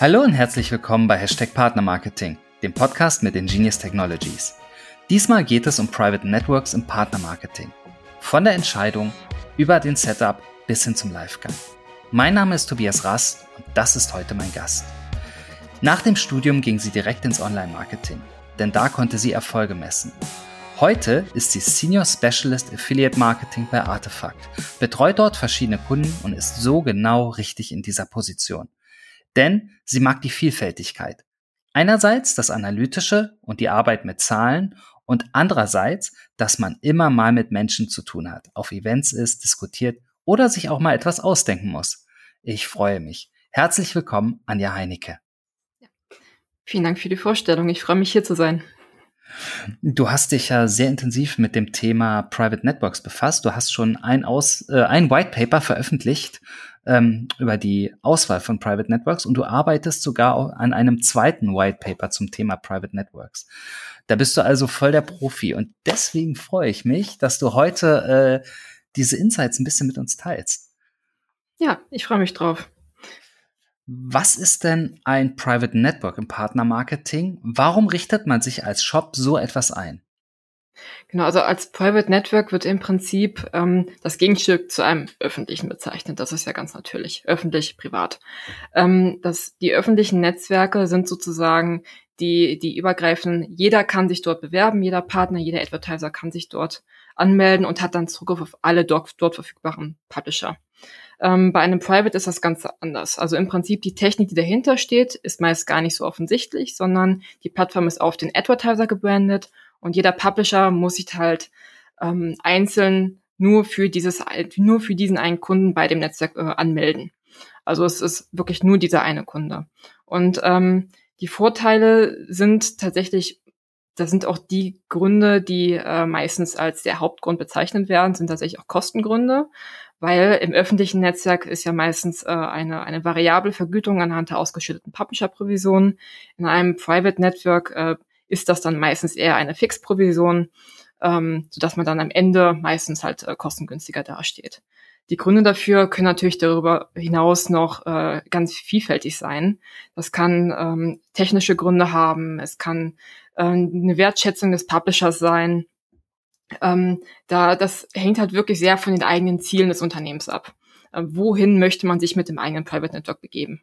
Hallo und herzlich willkommen bei Hashtag Partnermarketing, dem Podcast mit Ingenious Technologies. Diesmal geht es um Private Networks im Partnermarketing. Von der Entscheidung über den Setup bis hin zum Livegang. Mein Name ist Tobias Rast und das ist heute mein Gast. Nach dem Studium ging sie direkt ins Online-Marketing, denn da konnte sie Erfolge messen. Heute ist sie Senior Specialist Affiliate Marketing bei Artefakt, betreut dort verschiedene Kunden und ist so genau richtig in dieser Position. Denn sie mag die Vielfältigkeit. Einerseits das Analytische und die Arbeit mit Zahlen und andererseits, dass man immer mal mit Menschen zu tun hat, auf Events ist, diskutiert oder sich auch mal etwas ausdenken muss. Ich freue mich. Herzlich willkommen, Anja Heinecke. Vielen Dank für die Vorstellung. Ich freue mich hier zu sein. Du hast dich ja sehr intensiv mit dem Thema Private Networks befasst. Du hast schon ein, Aus, äh, ein White Paper veröffentlicht ähm, über die Auswahl von Private Networks und du arbeitest sogar an einem zweiten White Paper zum Thema Private Networks. Da bist du also voll der Profi und deswegen freue ich mich, dass du heute äh, diese Insights ein bisschen mit uns teilst. Ja, ich freue mich drauf. Was ist denn ein Private Network im Partnermarketing? Warum richtet man sich als Shop so etwas ein? Genau, also als Private Network wird im Prinzip ähm, das Gegenstück zu einem öffentlichen bezeichnet. Das ist ja ganz natürlich. Öffentlich, privat. Ähm, das, die öffentlichen Netzwerke sind sozusagen die, die übergreifen, jeder kann sich dort bewerben, jeder Partner, jeder Advertiser kann sich dort anmelden und hat dann Zugriff auf alle dort, dort verfügbaren Publisher. Ähm, bei einem Private ist das Ganze anders. Also im Prinzip die Technik, die dahinter steht, ist meist gar nicht so offensichtlich, sondern die Plattform ist auf den Advertiser gebrandet und jeder Publisher muss sich halt ähm, einzeln nur für dieses, nur für diesen einen Kunden bei dem Netzwerk äh, anmelden. Also es ist wirklich nur dieser eine Kunde. Und ähm, die Vorteile sind tatsächlich, das sind auch die Gründe, die äh, meistens als der Hauptgrund bezeichnet werden, sind tatsächlich auch Kostengründe weil im öffentlichen Netzwerk ist ja meistens äh, eine, eine variable Vergütung anhand der ausgeschütteten Publisher-Provision. In einem Private Network äh, ist das dann meistens eher eine Fixprovision, ähm, sodass man dann am Ende meistens halt äh, kostengünstiger dasteht. Die Gründe dafür können natürlich darüber hinaus noch äh, ganz vielfältig sein. Das kann ähm, technische Gründe haben, es kann äh, eine Wertschätzung des Publishers sein, ähm, da, das hängt halt wirklich sehr von den eigenen Zielen des Unternehmens ab. Äh, wohin möchte man sich mit dem eigenen Private Network begeben?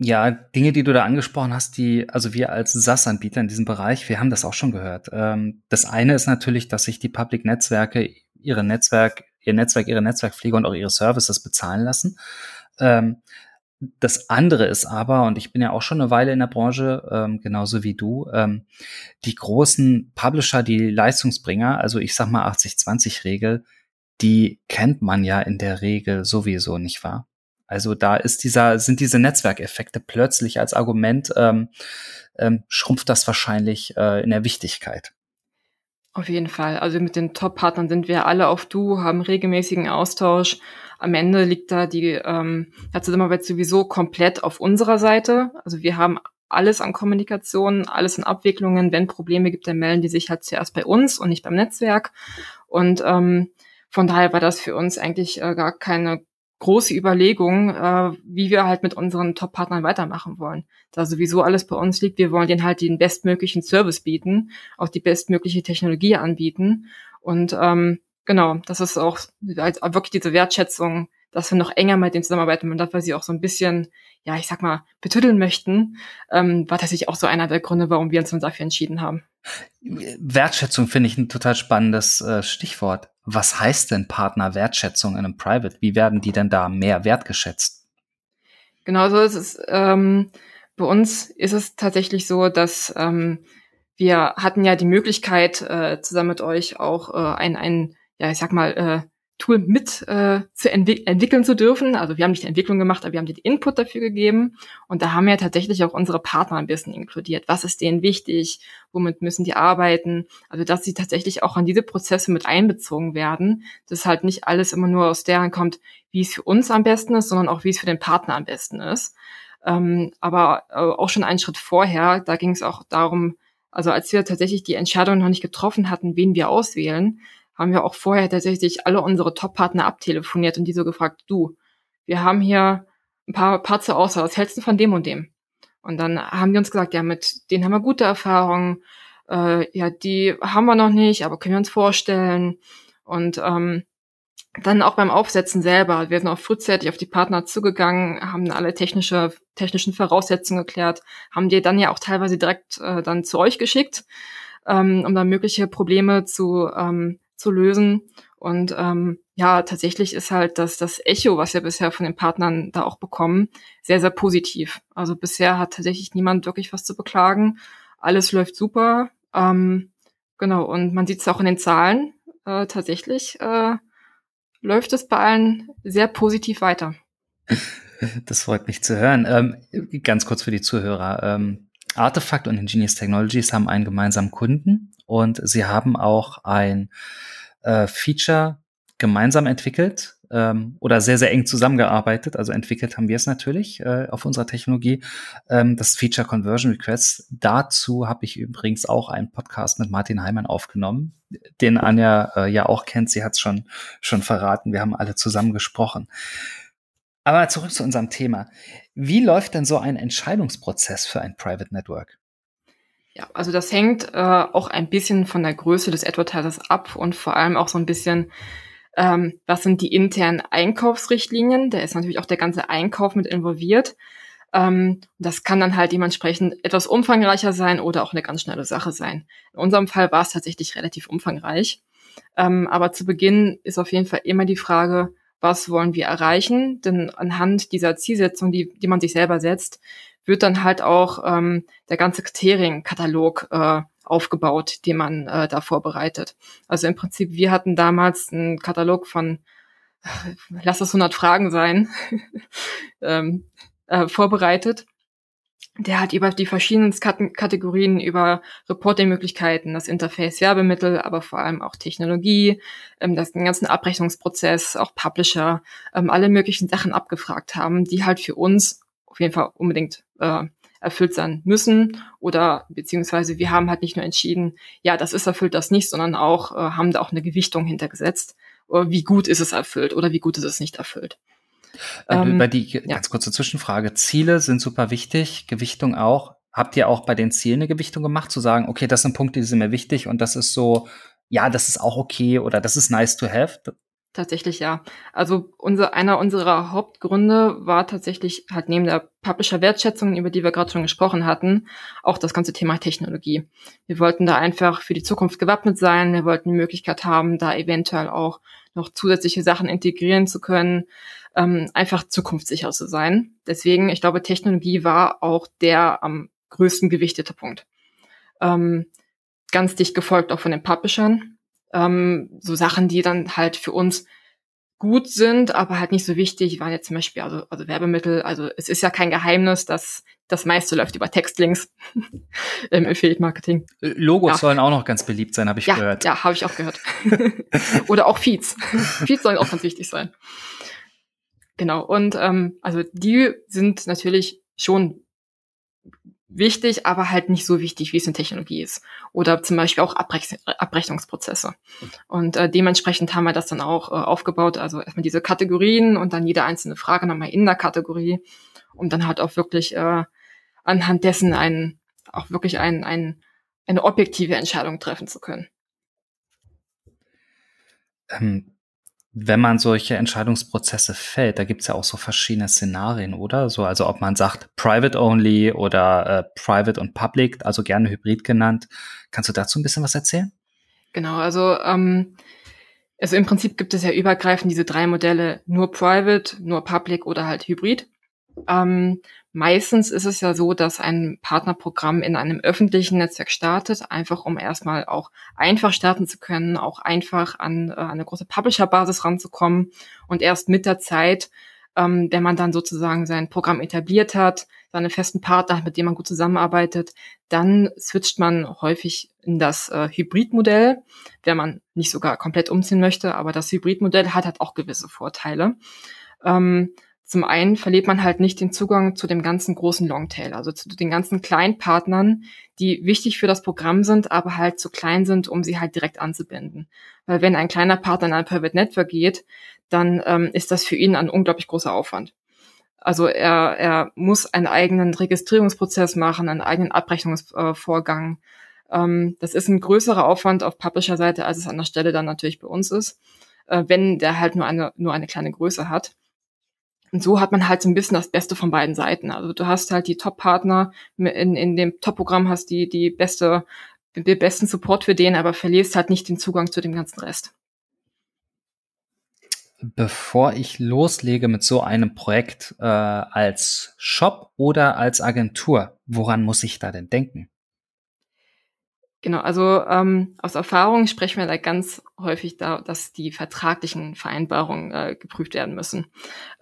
Ja, Dinge, die du da angesprochen hast, die, also wir als SaaS-Anbieter in diesem Bereich, wir haben das auch schon gehört. Ähm, das eine ist natürlich, dass sich die Public-Netzwerke ihre Netzwerk, ihr Netzwerk, ihre Netzwerkpflege und auch ihre Services bezahlen lassen. Ähm, das andere ist aber, und ich bin ja auch schon eine Weile in der Branche, ähm, genauso wie du, die großen Publisher, die Leistungsbringer, also ich sag mal 80-20-Regel, die kennt man ja in der Regel sowieso, nicht wahr? Also da ist dieser, sind diese Netzwerkeffekte plötzlich als Argument, ähm, ähm, schrumpft das wahrscheinlich äh, in der Wichtigkeit. Auf jeden Fall. Also mit den Top-Partnern sind wir alle auf Du, haben regelmäßigen Austausch am Ende liegt da die ähm, Zusammenarbeit sowieso komplett auf unserer Seite. Also wir haben alles an Kommunikation, alles an Abwicklungen. Wenn Probleme gibt, dann melden die sich halt zuerst bei uns und nicht beim Netzwerk. Und ähm, von daher war das für uns eigentlich äh, gar keine große Überlegung, äh, wie wir halt mit unseren Top-Partnern weitermachen wollen. Da sowieso alles bei uns liegt, wir wollen denen halt den bestmöglichen Service bieten, auch die bestmögliche Technologie anbieten. Und ähm, genau, das ist auch halt wirklich diese Wertschätzung, dass wir noch enger mit denen zusammenarbeiten und dass sie auch so ein bisschen, ja, ich sag mal, betütteln möchten, ähm, war tatsächlich auch so einer der Gründe, warum wir uns dafür entschieden haben. Wertschätzung finde ich ein total spannendes äh, Stichwort. Was heißt denn Partner-Wertschätzung in einem Private? Wie werden die denn da mehr wertgeschätzt? Genau so ist es. Ähm, bei uns ist es tatsächlich so, dass ähm, wir hatten ja die Möglichkeit, äh, zusammen mit euch auch äh, ein, ein ja, ich sag mal, äh, Tool mit äh, zu entwick entwickeln zu dürfen. Also wir haben nicht die Entwicklung gemacht, aber wir haben den Input dafür gegeben. Und da haben wir tatsächlich auch unsere Partner ein bisschen inkludiert. Was ist denen wichtig? Womit müssen die arbeiten? Also dass sie tatsächlich auch an diese Prozesse mit einbezogen werden. Dass halt nicht alles immer nur aus deren kommt, wie es für uns am besten ist, sondern auch wie es für den Partner am besten ist. Ähm, aber äh, auch schon einen Schritt vorher, da ging es auch darum, also als wir tatsächlich die Entscheidung noch nicht getroffen hatten, wen wir auswählen, haben wir auch vorher tatsächlich alle unsere Top-Partner abtelefoniert und die so gefragt, du, wir haben hier ein paar Parts aus, was hältst du von dem und dem? Und dann haben die uns gesagt, ja, mit denen haben wir gute Erfahrungen, äh, ja, die haben wir noch nicht, aber können wir uns vorstellen. Und ähm, dann auch beim Aufsetzen selber. Wir sind auch frühzeitig auf die Partner zugegangen, haben alle technische, technischen Voraussetzungen geklärt, haben die dann ja auch teilweise direkt äh, dann zu euch geschickt, ähm, um dann mögliche Probleme zu, ähm, zu lösen. Und ähm, ja, tatsächlich ist halt das, das Echo, was wir bisher von den Partnern da auch bekommen, sehr, sehr positiv. Also bisher hat tatsächlich niemand wirklich was zu beklagen. Alles läuft super. Ähm, genau, und man sieht es auch in den Zahlen. Äh, tatsächlich äh, läuft es bei allen sehr positiv weiter. Das freut mich zu hören. Ähm, ganz kurz für die Zuhörer. Ähm, Artefakt und Ingenious Technologies haben einen gemeinsamen Kunden und sie haben auch ein äh, Feature gemeinsam entwickelt ähm, oder sehr, sehr eng zusammengearbeitet. Also entwickelt haben wir es natürlich äh, auf unserer Technologie. Ähm, das Feature Conversion Requests. Dazu habe ich übrigens auch einen Podcast mit Martin Heimann aufgenommen, den Anja äh, ja auch kennt. Sie hat es schon, schon verraten. Wir haben alle zusammen gesprochen. Aber zurück zu unserem Thema. Wie läuft denn so ein Entscheidungsprozess für ein Private Network? Ja, also das hängt äh, auch ein bisschen von der Größe des Advertisers ab und vor allem auch so ein bisschen ähm, was sind die internen Einkaufsrichtlinien. Da ist natürlich auch der ganze Einkauf mit involviert. Ähm, das kann dann halt dementsprechend etwas umfangreicher sein oder auch eine ganz schnelle Sache sein. In unserem Fall war es tatsächlich relativ umfangreich. Ähm, aber zu Beginn ist auf jeden Fall immer die Frage, was wollen wir erreichen? Denn anhand dieser Zielsetzung, die, die man sich selber setzt, wird dann halt auch ähm, der ganze Kriterienkatalog äh, aufgebaut, den man äh, da vorbereitet. Also im Prinzip, wir hatten damals einen Katalog von, lass es 100 Fragen sein, ähm, äh, vorbereitet. Der hat über die verschiedenen Kategorien, über Reporting-Möglichkeiten, das Interface Werbemittel, aber vor allem auch Technologie, ähm, das den ganzen Abrechnungsprozess, auch Publisher, ähm, alle möglichen Sachen abgefragt haben, die halt für uns auf jeden Fall unbedingt äh, erfüllt sein müssen oder beziehungsweise wir haben halt nicht nur entschieden, ja, das ist erfüllt, das nicht, sondern auch äh, haben da auch eine Gewichtung hintergesetzt, äh, wie gut ist es erfüllt oder wie gut ist es nicht erfüllt. Ähm, bei die ja. ganz kurze Zwischenfrage. Ziele sind super wichtig, Gewichtung auch. Habt ihr auch bei den Zielen eine Gewichtung gemacht, zu sagen, okay, das sind Punkte, die sind mir wichtig und das ist so, ja, das ist auch okay oder das ist nice to have? Tatsächlich ja. Also unser, einer unserer Hauptgründe war tatsächlich halt neben der Publisher-Wertschätzung, über die wir gerade schon gesprochen hatten, auch das ganze Thema Technologie. Wir wollten da einfach für die Zukunft gewappnet sein. Wir wollten die Möglichkeit haben, da eventuell auch noch zusätzliche Sachen integrieren zu können, ähm, einfach zukunftssicher zu sein. Deswegen, ich glaube, Technologie war auch der am größten gewichtete Punkt. Ähm, ganz dicht gefolgt auch von den Publishern ähm, so Sachen, die dann halt für uns gut sind, aber halt nicht so wichtig, waren jetzt zum Beispiel also, also Werbemittel. Also es ist ja kein Geheimnis, dass das meiste läuft über Textlinks im Affiliate Marketing. Logos ja. sollen auch noch ganz beliebt sein, habe ich ja, gehört. Ja, habe ich auch gehört. Oder auch Feeds. Feeds sollen auch ganz wichtig sein. Genau. Und ähm, also die sind natürlich schon wichtig, aber halt nicht so wichtig, wie es in Technologie ist. Oder zum Beispiel auch Abrech Abrechnungsprozesse. Und äh, dementsprechend haben wir das dann auch äh, aufgebaut. Also erstmal diese Kategorien und dann jede einzelne Frage nochmal in der Kategorie, um dann halt auch wirklich äh, anhand dessen einen, auch wirklich ein, ein, eine objektive Entscheidung treffen zu können. Ähm, wenn man solche Entscheidungsprozesse fällt, da gibt's ja auch so verschiedene Szenarien, oder? So, also ob man sagt Private Only oder äh, Private und Public, also gerne Hybrid genannt. Kannst du dazu ein bisschen was erzählen? Genau, also ähm, also im Prinzip gibt es ja übergreifend diese drei Modelle, nur Private, nur Public oder halt Hybrid. Ähm, meistens ist es ja so, dass ein Partnerprogramm in einem öffentlichen Netzwerk startet, einfach um erstmal auch einfach starten zu können, auch einfach an äh, eine große Publisher-Basis ranzukommen und erst mit der Zeit, ähm, wenn man dann sozusagen sein Programm etabliert hat, seine festen Partner, mit denen man gut zusammenarbeitet, dann switcht man häufig in das äh, Hybridmodell, wenn man nicht sogar komplett umziehen möchte, aber das Hybridmodell hat halt auch gewisse Vorteile. Ähm, zum einen verliert man halt nicht den Zugang zu dem ganzen großen Longtail, also zu den ganzen kleinen Partnern, die wichtig für das Programm sind, aber halt zu klein sind, um sie halt direkt anzubinden. Weil wenn ein kleiner Partner in ein Private Network geht, dann ähm, ist das für ihn ein unglaublich großer Aufwand. Also er, er muss einen eigenen Registrierungsprozess machen, einen eigenen Abrechnungsvorgang. Ähm, das ist ein größerer Aufwand auf Publisher-Seite, als es an der Stelle dann natürlich bei uns ist, äh, wenn der halt nur eine, nur eine kleine Größe hat. Und so hat man halt so ein bisschen das Beste von beiden Seiten. Also du hast halt die Top-Partner in, in dem Top-Programm hast die, die beste, den besten Support für den, aber verlierst halt nicht den Zugang zu dem ganzen Rest. Bevor ich loslege mit so einem Projekt äh, als Shop oder als Agentur, woran muss ich da denn denken? Genau, also ähm, aus Erfahrung sprechen wir da ganz häufig da, dass die vertraglichen Vereinbarungen äh, geprüft werden müssen.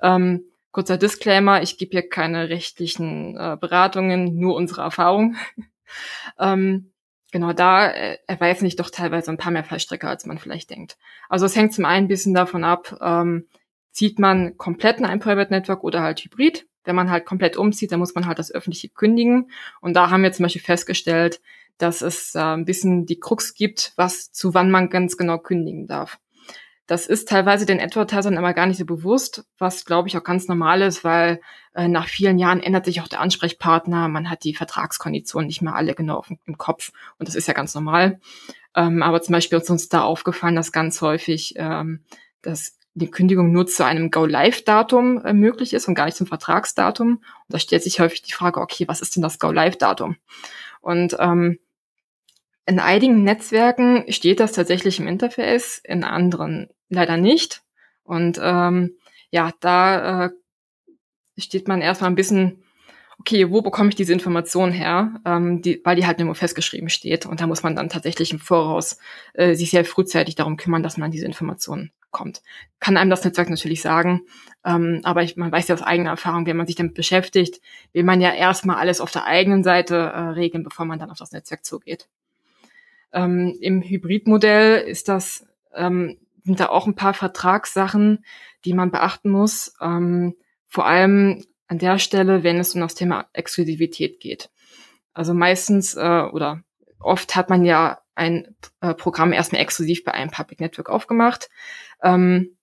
Ähm, kurzer Disclaimer, ich gebe hier keine rechtlichen äh, Beratungen, nur unsere Erfahrung. ähm, genau, da äh, erweisen sich doch teilweise ein paar mehr Fallstrecke, als man vielleicht denkt. Also es hängt zum einen ein bisschen davon ab, ähm, zieht man komplett in ein Private Network oder halt Hybrid. Wenn man halt komplett umzieht, dann muss man halt das öffentliche kündigen. Und da haben wir zum Beispiel festgestellt, dass es äh, ein bisschen die Krux gibt, was zu wann man ganz genau kündigen darf. Das ist teilweise den Advertisern immer gar nicht so bewusst, was glaube ich auch ganz normal ist, weil äh, nach vielen Jahren ändert sich auch der Ansprechpartner, man hat die Vertragskonditionen nicht mehr alle genau auf, im Kopf und das ist ja ganz normal. Ähm, aber zum Beispiel ist uns da aufgefallen, dass ganz häufig ähm, dass die Kündigung nur zu einem Go-Live-Datum äh, möglich ist und gar nicht zum Vertragsdatum. Und da stellt sich häufig die Frage, okay, was ist denn das Go-Live-Datum? Und ähm, in einigen Netzwerken steht das tatsächlich im Interface, in anderen leider nicht. Und ähm, ja, da äh, steht man erstmal ein bisschen, okay, wo bekomme ich diese Information her? Ähm, die, weil die halt nur festgeschrieben steht. Und da muss man dann tatsächlich im Voraus äh, sich sehr frühzeitig darum kümmern, dass man diese Informationen kommt. Kann einem das Netzwerk natürlich sagen, ähm, aber ich, man weiß ja aus eigener Erfahrung, wenn man sich damit beschäftigt, will man ja erstmal alles auf der eigenen Seite äh, regeln, bevor man dann auf das Netzwerk zugeht. Ähm, Im Hybridmodell ist das, ähm, sind da auch ein paar Vertragssachen, die man beachten muss. Ähm, vor allem an der Stelle, wenn es um das Thema Exklusivität geht. Also meistens äh, oder oft hat man ja ein äh, Programm erstmal exklusiv bei einem Public Network aufgemacht. Ähm,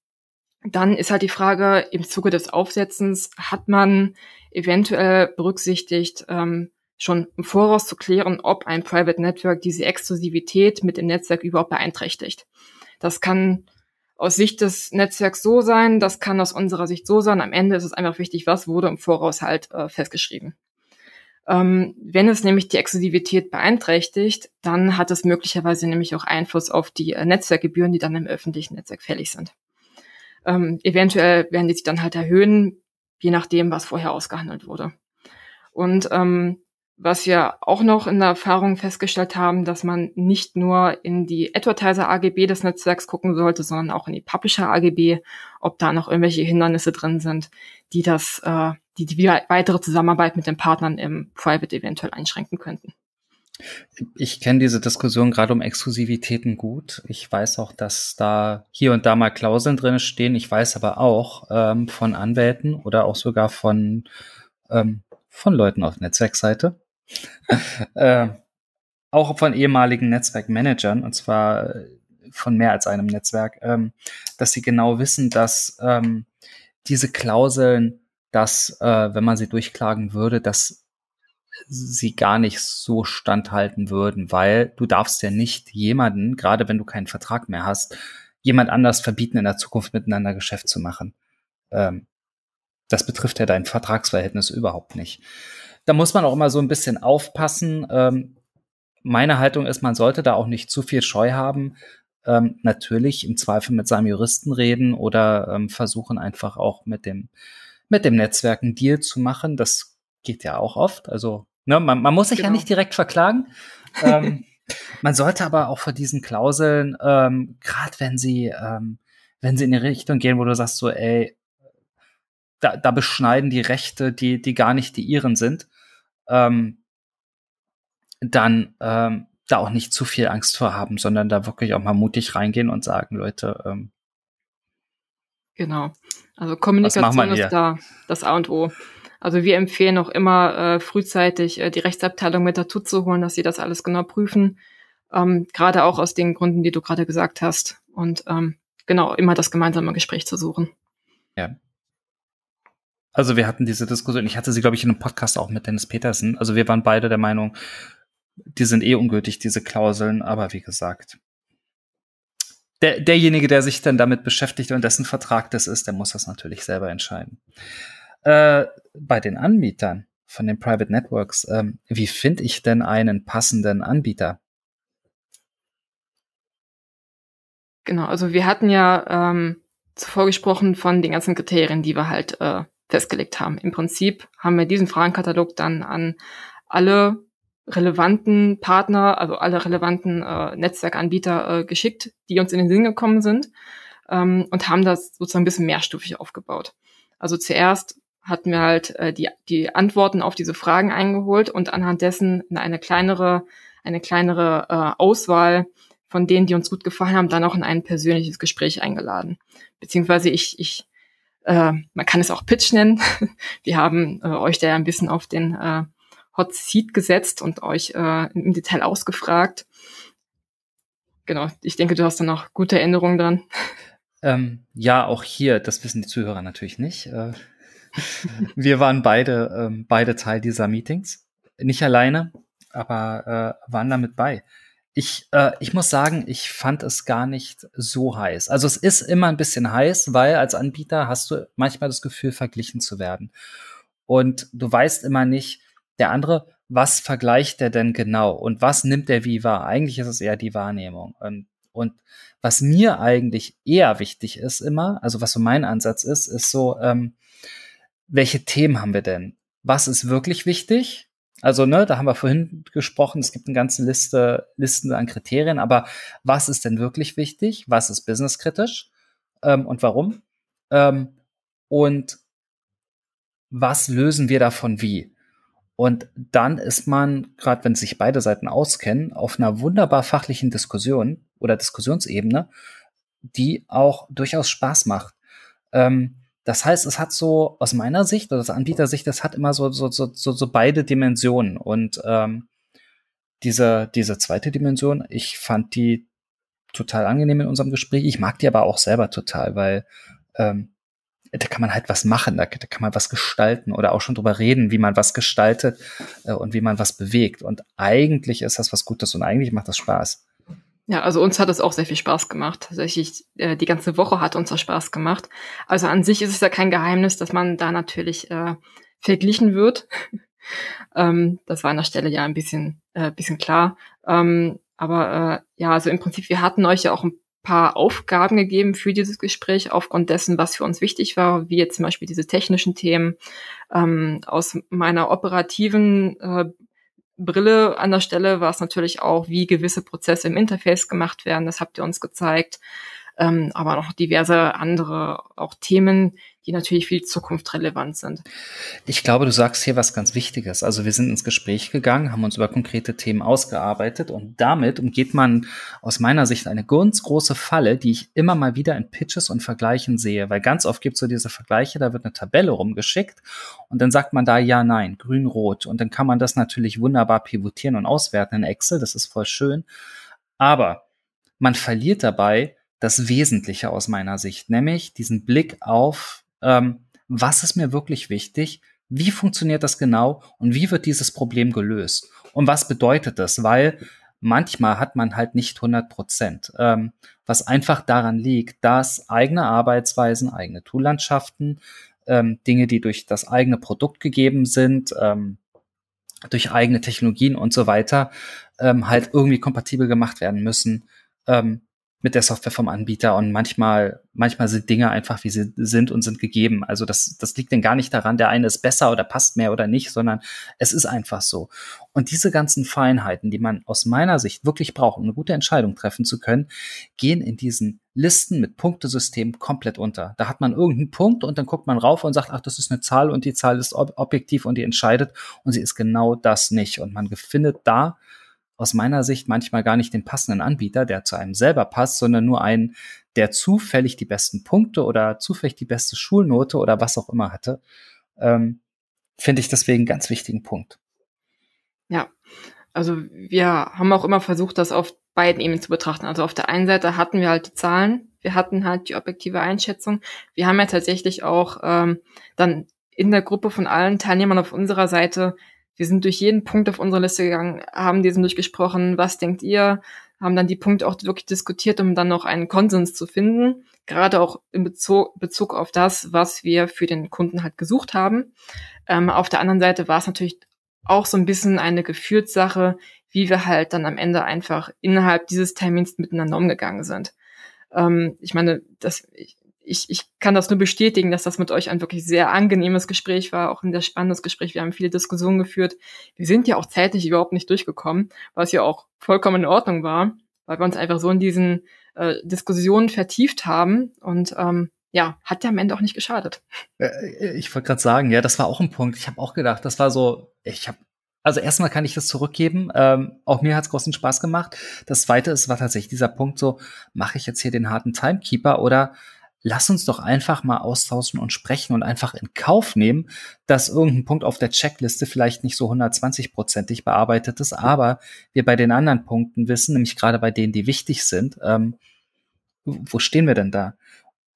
dann ist halt die Frage, im Zuge des Aufsetzens hat man eventuell berücksichtigt, ähm, schon im Voraus zu klären, ob ein Private Network diese Exklusivität mit dem Netzwerk überhaupt beeinträchtigt. Das kann aus Sicht des Netzwerks so sein, das kann aus unserer Sicht so sein. Am Ende ist es einfach wichtig, was wurde im Voraus halt äh, festgeschrieben. Ähm, wenn es nämlich die Exklusivität beeinträchtigt, dann hat es möglicherweise nämlich auch Einfluss auf die äh, Netzwerkgebühren, die dann im öffentlichen Netzwerk fällig sind. Ähm, eventuell werden die sich dann halt erhöhen, je nachdem, was vorher ausgehandelt wurde. Und ähm, was wir auch noch in der Erfahrung festgestellt haben, dass man nicht nur in die Advertiser AGB des Netzwerks gucken sollte, sondern auch in die Publisher AGB, ob da noch irgendwelche Hindernisse drin sind, die das, äh, die die weitere Zusammenarbeit mit den Partnern im Private eventuell einschränken könnten. Ich kenne diese Diskussion gerade um Exklusivitäten gut. Ich weiß auch, dass da hier und da mal Klauseln drin stehen. Ich weiß aber auch ähm, von Anwälten oder auch sogar von ähm, von Leuten auf Netzwerkseite, äh, auch von ehemaligen Netzwerkmanagern, und zwar äh, von mehr als einem Netzwerk, ähm, dass sie genau wissen, dass ähm, diese Klauseln, dass, äh, wenn man sie durchklagen würde, dass sie gar nicht so standhalten würden, weil du darfst ja nicht jemanden, gerade wenn du keinen Vertrag mehr hast, jemand anders verbieten, in der Zukunft miteinander Geschäft zu machen. Ähm, das betrifft ja dein Vertragsverhältnis überhaupt nicht da muss man auch immer so ein bisschen aufpassen. Ähm, meine Haltung ist, man sollte da auch nicht zu viel Scheu haben. Ähm, natürlich im Zweifel mit seinem Juristen reden oder ähm, versuchen einfach auch mit dem, mit dem Netzwerk einen Deal zu machen. Das geht ja auch oft. Also, ne, man, man muss sich genau. ja nicht direkt verklagen. ähm, man sollte aber auch vor diesen Klauseln, ähm, gerade wenn sie, ähm, wenn sie in die Richtung gehen, wo du sagst so, ey, da, da beschneiden die Rechte, die, die gar nicht die ihren sind, ähm, dann ähm, da auch nicht zu viel Angst vor haben, sondern da wirklich auch mal mutig reingehen und sagen, Leute, ähm, Genau. Also Kommunikation ist da das A und O. Also wir empfehlen auch immer äh, frühzeitig äh, die Rechtsabteilung mit dazu zu holen, dass sie das alles genau prüfen. Ähm, gerade auch aus den Gründen, die du gerade gesagt hast. Und ähm, genau, immer das gemeinsame Gespräch zu suchen. Ja. Also wir hatten diese Diskussion, ich hatte sie, glaube ich, in einem Podcast auch mit Dennis Petersen. Also wir waren beide der Meinung, die sind eh ungültig, diese Klauseln, aber wie gesagt. Der, derjenige, der sich dann damit beschäftigt und dessen Vertrag das ist, der muss das natürlich selber entscheiden. Äh, bei den Anbietern von den Private Networks, ähm, wie finde ich denn einen passenden Anbieter? Genau, also wir hatten ja ähm, zuvor gesprochen von den ganzen Kriterien, die wir halt äh, festgelegt haben. Im Prinzip haben wir diesen Fragenkatalog dann an alle relevanten Partner, also alle relevanten äh, Netzwerkanbieter äh, geschickt, die uns in den Sinn gekommen sind ähm, und haben das sozusagen ein bisschen mehrstufig aufgebaut. Also zuerst hatten wir halt äh, die, die Antworten auf diese Fragen eingeholt und anhand dessen eine kleinere, eine kleinere äh, Auswahl von denen, die uns gut gefallen haben, dann auch in ein persönliches Gespräch eingeladen. Beziehungsweise ich, ich äh, man kann es auch Pitch nennen. Wir haben äh, euch da ja ein bisschen auf den äh, Hot Seat gesetzt und euch äh, im Detail ausgefragt. Genau, ich denke, du hast da noch gute Erinnerungen dran. Ähm, ja, auch hier, das wissen die Zuhörer natürlich nicht. Äh, wir waren beide, ähm, beide Teil dieser Meetings. Nicht alleine, aber äh, waren damit bei. Ich, äh, ich muss sagen, ich fand es gar nicht so heiß. Also es ist immer ein bisschen heiß, weil als Anbieter hast du manchmal das Gefühl, verglichen zu werden. Und du weißt immer nicht, der andere, was vergleicht der denn genau und was nimmt er wie wahr? Eigentlich ist es eher die Wahrnehmung. Und, und was mir eigentlich eher wichtig ist immer, also was so mein Ansatz ist, ist so, ähm, welche Themen haben wir denn? Was ist wirklich wichtig? Also, ne, da haben wir vorhin gesprochen, es gibt eine ganze Liste, Listen an Kriterien, aber was ist denn wirklich wichtig? Was ist businesskritisch? Ähm, und warum? Ähm, und was lösen wir davon wie? Und dann ist man, gerade wenn sich beide Seiten auskennen, auf einer wunderbar fachlichen Diskussion oder Diskussionsebene, die auch durchaus Spaß macht. Ähm, das heißt, es hat so aus meiner Sicht oder aus Anbietersicht, das hat immer so, so, so, so, so beide Dimensionen. Und ähm, diese, diese zweite Dimension, ich fand die total angenehm in unserem Gespräch. Ich mag die aber auch selber total, weil ähm, da kann man halt was machen, da, da kann man was gestalten oder auch schon drüber reden, wie man was gestaltet äh, und wie man was bewegt. Und eigentlich ist das was Gutes und eigentlich macht das Spaß. Ja, also uns hat es auch sehr viel Spaß gemacht. Tatsächlich, äh, die ganze Woche hat uns das Spaß gemacht. Also an sich ist es ja kein Geheimnis, dass man da natürlich äh, verglichen wird. ähm, das war an der Stelle ja ein bisschen, äh, bisschen klar. Ähm, aber äh, ja, also im Prinzip, wir hatten euch ja auch ein paar Aufgaben gegeben für dieses Gespräch aufgrund dessen, was für uns wichtig war, wie jetzt zum Beispiel diese technischen Themen. Ähm, aus meiner operativen äh, Brille an der Stelle war es natürlich auch, wie gewisse Prozesse im Interface gemacht werden. Das habt ihr uns gezeigt. Ähm, aber noch diverse andere auch Themen, die natürlich für die sind. Ich glaube, du sagst hier was ganz Wichtiges. Also wir sind ins Gespräch gegangen, haben uns über konkrete Themen ausgearbeitet und damit umgeht man aus meiner Sicht eine ganz große Falle, die ich immer mal wieder in Pitches und Vergleichen sehe, weil ganz oft gibt es so diese Vergleiche, da wird eine Tabelle rumgeschickt und dann sagt man da ja, nein, grün, rot und dann kann man das natürlich wunderbar pivotieren und auswerten in Excel, das ist voll schön, aber man verliert dabei das Wesentliche aus meiner Sicht, nämlich diesen Blick auf ähm, was ist mir wirklich wichtig, wie funktioniert das genau und wie wird dieses Problem gelöst? Und was bedeutet das, weil manchmal hat man halt nicht 100 Prozent, ähm, was einfach daran liegt, dass eigene Arbeitsweisen, eigene Toollandschaften, ähm, Dinge, die durch das eigene Produkt gegeben sind, ähm, durch eigene Technologien und so weiter, ähm, halt irgendwie kompatibel gemacht werden müssen. Mit der Software vom Anbieter und manchmal, manchmal sind Dinge einfach, wie sie sind und sind gegeben. Also das, das liegt denn gar nicht daran, der eine ist besser oder passt mehr oder nicht, sondern es ist einfach so. Und diese ganzen Feinheiten, die man aus meiner Sicht wirklich braucht, um eine gute Entscheidung treffen zu können, gehen in diesen Listen mit Punktesystem komplett unter. Da hat man irgendeinen Punkt und dann guckt man rauf und sagt, ach, das ist eine Zahl und die Zahl ist ob objektiv und die entscheidet und sie ist genau das nicht. Und man findet da aus meiner Sicht manchmal gar nicht den passenden Anbieter, der zu einem selber passt, sondern nur einen, der zufällig die besten Punkte oder zufällig die beste Schulnote oder was auch immer hatte. Ähm, Finde ich deswegen einen ganz wichtigen Punkt. Ja, also wir haben auch immer versucht, das auf beiden Ebenen zu betrachten. Also auf der einen Seite hatten wir halt die Zahlen, wir hatten halt die objektive Einschätzung. Wir haben ja tatsächlich auch ähm, dann in der Gruppe von allen Teilnehmern auf unserer Seite, wir sind durch jeden Punkt auf unserer Liste gegangen, haben diesen durchgesprochen, was denkt ihr, haben dann die Punkte auch wirklich diskutiert, um dann noch einen Konsens zu finden, gerade auch in Bezug, Bezug auf das, was wir für den Kunden halt gesucht haben. Ähm, auf der anderen Seite war es natürlich auch so ein bisschen eine Gefühlssache, wie wir halt dann am Ende einfach innerhalb dieses Termins miteinander umgegangen sind. Ähm, ich meine, das, ich, ich, ich kann das nur bestätigen, dass das mit euch ein wirklich sehr angenehmes Gespräch war, auch ein sehr spannendes Gespräch. Wir haben viele Diskussionen geführt. Wir sind ja auch zeitlich überhaupt nicht durchgekommen, was ja auch vollkommen in Ordnung war, weil wir uns einfach so in diesen äh, Diskussionen vertieft haben und ähm, ja, hat ja am Ende auch nicht geschadet. Äh, ich wollte gerade sagen, ja, das war auch ein Punkt. Ich habe auch gedacht, das war so, ich habe also erstmal kann ich das zurückgeben. Ähm, auch mir hat es großen Spaß gemacht. Das zweite ist, war tatsächlich dieser Punkt so, mache ich jetzt hier den harten Timekeeper oder lass uns doch einfach mal austauschen und sprechen und einfach in Kauf nehmen, dass irgendein Punkt auf der Checkliste vielleicht nicht so 120-prozentig bearbeitet ist, aber wir bei den anderen Punkten wissen, nämlich gerade bei denen, die wichtig sind, ähm, wo stehen wir denn da?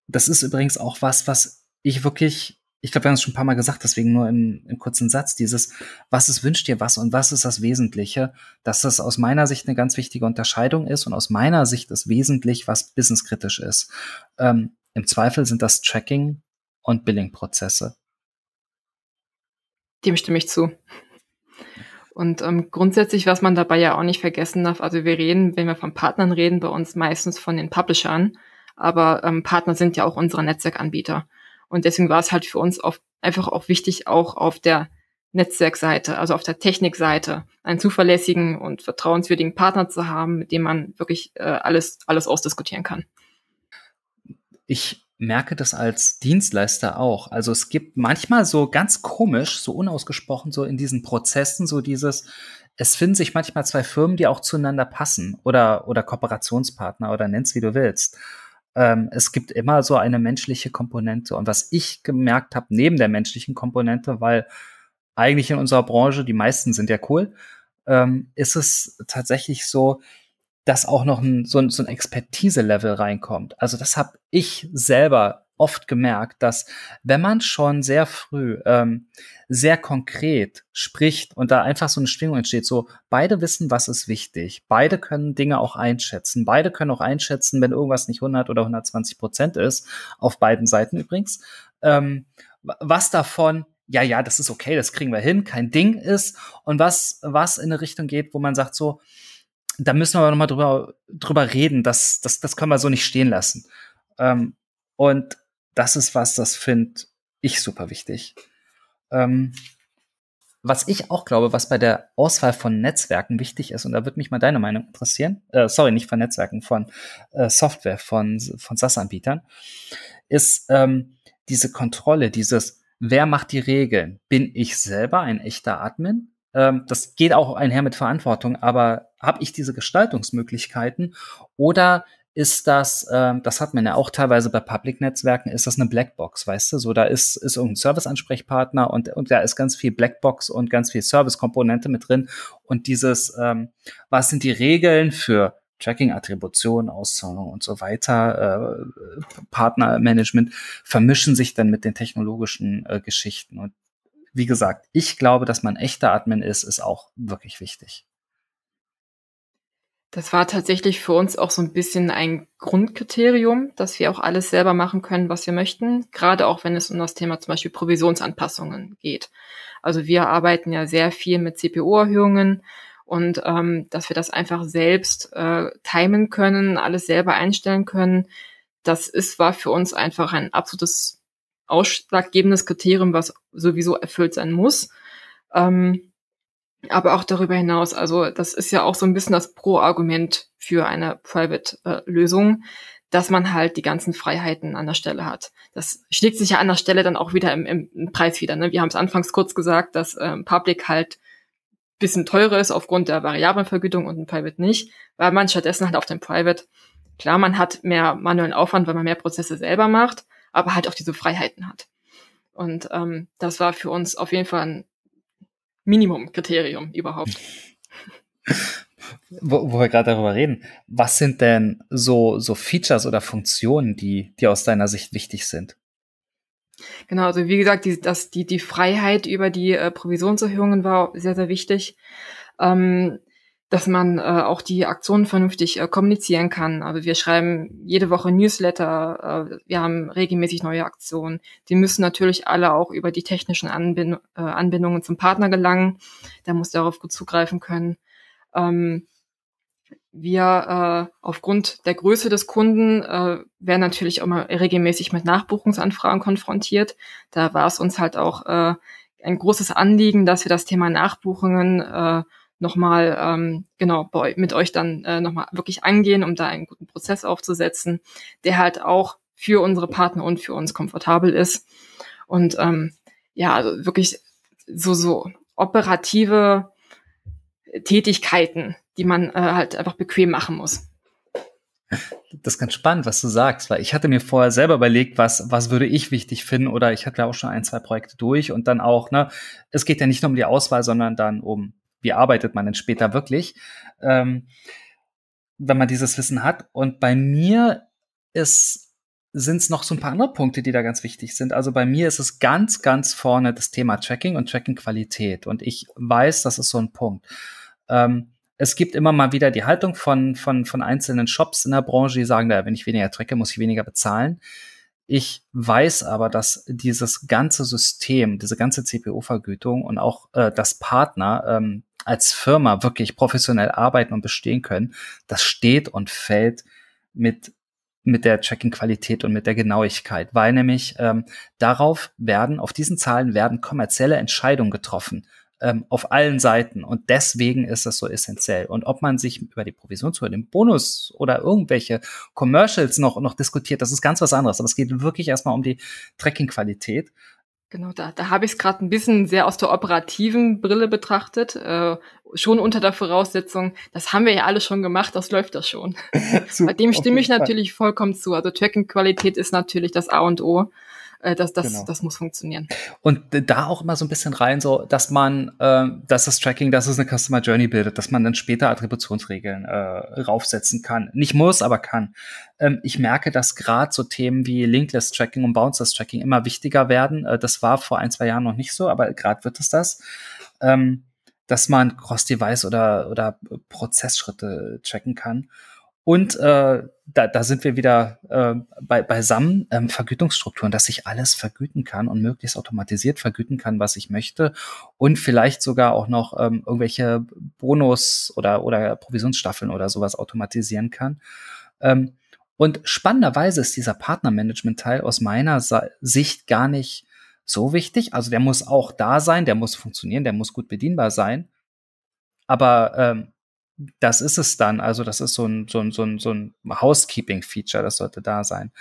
Das ist übrigens auch was, was ich wirklich, ich glaube, wir haben es schon ein paar Mal gesagt, deswegen nur im, im kurzen Satz, dieses, was ist, wünscht dir was und was ist das Wesentliche, dass das aus meiner Sicht eine ganz wichtige Unterscheidung ist und aus meiner Sicht ist wesentlich, was businesskritisch ist. Ähm, im Zweifel sind das Tracking und Billing-Prozesse. Dem stimme ich zu. Und ähm, grundsätzlich, was man dabei ja auch nicht vergessen darf, also wir reden, wenn wir von Partnern reden, bei uns meistens von den Publishern, aber ähm, Partner sind ja auch unsere Netzwerkanbieter. Und deswegen war es halt für uns auf, einfach auch wichtig, auch auf der Netzwerkseite, also auf der Technikseite, einen zuverlässigen und vertrauenswürdigen Partner zu haben, mit dem man wirklich äh, alles, alles ausdiskutieren kann ich merke das als Dienstleister auch. Also es gibt manchmal so ganz komisch, so unausgesprochen, so in diesen Prozessen, so dieses, es finden sich manchmal zwei Firmen, die auch zueinander passen oder, oder Kooperationspartner oder nenn's wie du willst. Ähm, es gibt immer so eine menschliche Komponente. Und was ich gemerkt habe, neben der menschlichen Komponente, weil eigentlich in unserer Branche, die meisten sind ja cool, ähm, ist es tatsächlich so, dass auch noch ein, so ein, so ein Expertise-Level reinkommt. Also das habe ich selber oft gemerkt, dass wenn man schon sehr früh ähm, sehr konkret spricht und da einfach so eine Stimmung entsteht, so beide wissen, was ist wichtig, beide können Dinge auch einschätzen, beide können auch einschätzen, wenn irgendwas nicht 100 oder 120 Prozent ist, auf beiden Seiten übrigens, ähm, was davon ja, ja, das ist okay, das kriegen wir hin, kein Ding ist. Und was, was in eine Richtung geht, wo man sagt so, da müssen wir nochmal drüber, drüber reden. Das, das, das können wir so nicht stehen lassen. Ähm, und das ist was, das finde ich super wichtig. Ähm, was ich auch glaube, was bei der Auswahl von Netzwerken wichtig ist, und da würde mich mal deine Meinung interessieren, äh, sorry, nicht von Netzwerken, von äh, Software, von, von SaaS-Anbietern, ist ähm, diese Kontrolle, dieses, wer macht die Regeln? Bin ich selber ein echter Admin? Ähm, das geht auch einher mit Verantwortung, aber habe ich diese Gestaltungsmöglichkeiten oder ist das, ähm, das hat man ja auch teilweise bei Public-Netzwerken, ist das eine Blackbox, weißt du? So, da ist, ist irgendein Service-Ansprechpartner und, und da ist ganz viel Blackbox und ganz viel Service-Komponente mit drin. Und dieses, ähm, was sind die Regeln für Tracking, Attribution, Auszahlung und so weiter, äh, Partnermanagement vermischen sich dann mit den technologischen äh, Geschichten. Und wie gesagt, ich glaube, dass man echter Admin ist, ist auch wirklich wichtig. Das war tatsächlich für uns auch so ein bisschen ein Grundkriterium, dass wir auch alles selber machen können, was wir möchten, gerade auch wenn es um das Thema zum Beispiel Provisionsanpassungen geht. Also wir arbeiten ja sehr viel mit CPO-Erhöhungen und ähm, dass wir das einfach selbst äh, timen können, alles selber einstellen können, das ist war für uns einfach ein absolutes ausschlaggebendes Kriterium, was sowieso erfüllt sein muss. Ähm, aber auch darüber hinaus, also das ist ja auch so ein bisschen das Pro-Argument für eine Private-Lösung, dass man halt die ganzen Freiheiten an der Stelle hat. Das schlägt sich ja an der Stelle dann auch wieder im, im Preis wieder. Ne? Wir haben es anfangs kurz gesagt, dass ähm, Public halt bisschen teurer ist aufgrund der variablen Vergütung und ein Private nicht, weil man stattdessen halt auf dem Private, klar, man hat mehr manuellen Aufwand, weil man mehr Prozesse selber macht, aber halt auch diese Freiheiten hat. Und ähm, das war für uns auf jeden Fall ein Minimumkriterium überhaupt. wo, wo wir gerade darüber reden, was sind denn so, so Features oder Funktionen, die, die aus deiner Sicht wichtig sind? Genau, also wie gesagt, die, das, die, die Freiheit über die äh, Provisionserhöhungen war sehr, sehr wichtig. Ähm, dass man äh, auch die Aktionen vernünftig äh, kommunizieren kann. Also wir schreiben jede Woche Newsletter, äh, wir haben regelmäßig neue Aktionen. Die müssen natürlich alle auch über die technischen Anbind äh, Anbindungen zum Partner gelangen. Der muss darauf gut zugreifen können. Ähm, wir äh, aufgrund der Größe des Kunden äh, werden natürlich auch mal regelmäßig mit Nachbuchungsanfragen konfrontiert. Da war es uns halt auch äh, ein großes Anliegen, dass wir das Thema Nachbuchungen äh, nochmal ähm, genau bei, mit euch dann äh, nochmal wirklich angehen, um da einen guten Prozess aufzusetzen, der halt auch für unsere Partner und für uns komfortabel ist. Und ähm, ja, also wirklich so, so operative Tätigkeiten, die man äh, halt einfach bequem machen muss. Das ist ganz spannend, was du sagst, weil ich hatte mir vorher selber überlegt, was, was würde ich wichtig finden oder ich hatte ja auch schon ein, zwei Projekte durch und dann auch, ne, es geht ja nicht nur um die Auswahl, sondern dann um wie arbeitet man denn später wirklich, ähm, wenn man dieses Wissen hat. Und bei mir ist sind es noch so ein paar andere Punkte, die da ganz wichtig sind. Also bei mir ist es ganz, ganz vorne das Thema Tracking und Tracking-Qualität. Und ich weiß, das ist so ein Punkt. Ähm, es gibt immer mal wieder die Haltung von, von, von einzelnen Shops in der Branche, die sagen, wenn ich weniger tracke, muss ich weniger bezahlen. Ich weiß aber, dass dieses ganze System, diese ganze CPU-Vergütung und auch äh, das Partner ähm, als Firma wirklich professionell arbeiten und bestehen können, das steht und fällt mit mit der Tracking-Qualität und mit der Genauigkeit, weil nämlich ähm, darauf werden, auf diesen Zahlen werden kommerzielle Entscheidungen getroffen ähm, auf allen Seiten und deswegen ist das so essentiell. Und ob man sich über die Provisionshöhe, den Bonus oder irgendwelche Commercials noch noch diskutiert, das ist ganz was anderes. Aber es geht wirklich erstmal um die Tracking-Qualität. Genau, da, da habe ich es gerade ein bisschen sehr aus der operativen Brille betrachtet. Äh, schon unter der Voraussetzung, das haben wir ja alle schon gemacht, das läuft das schon. Bei dem stimme ich natürlich vollkommen zu. Also Tracking-Qualität ist natürlich das A und O äh, das, das, genau. das muss funktionieren. Und da auch immer so ein bisschen rein, so, dass man, äh, dass das Tracking, dass es eine Customer Journey bildet, dass man dann später Attributionsregeln äh, raufsetzen kann. Nicht muss, aber kann. Ähm, ich merke, dass gerade so Themen wie Linkless Tracking und Bounceless Tracking immer wichtiger werden. Äh, das war vor ein, zwei Jahren noch nicht so, aber gerade wird es das. Ähm, dass man Cross-Device oder, oder Prozessschritte tracken kann. Und äh, da, da sind wir wieder äh, bei, beisammen, ähm, Vergütungsstrukturen, dass ich alles vergüten kann und möglichst automatisiert vergüten kann, was ich möchte. Und vielleicht sogar auch noch ähm, irgendwelche Bonus- oder, oder Provisionsstaffeln oder sowas automatisieren kann. Ähm, und spannenderweise ist dieser Partnermanagement-Teil aus meiner Sicht gar nicht so wichtig. Also der muss auch da sein, der muss funktionieren, der muss gut bedienbar sein. Aber ähm, das ist es dann. Also das ist so ein, so ein, so ein, so ein Housekeeping-Feature, das sollte da sein.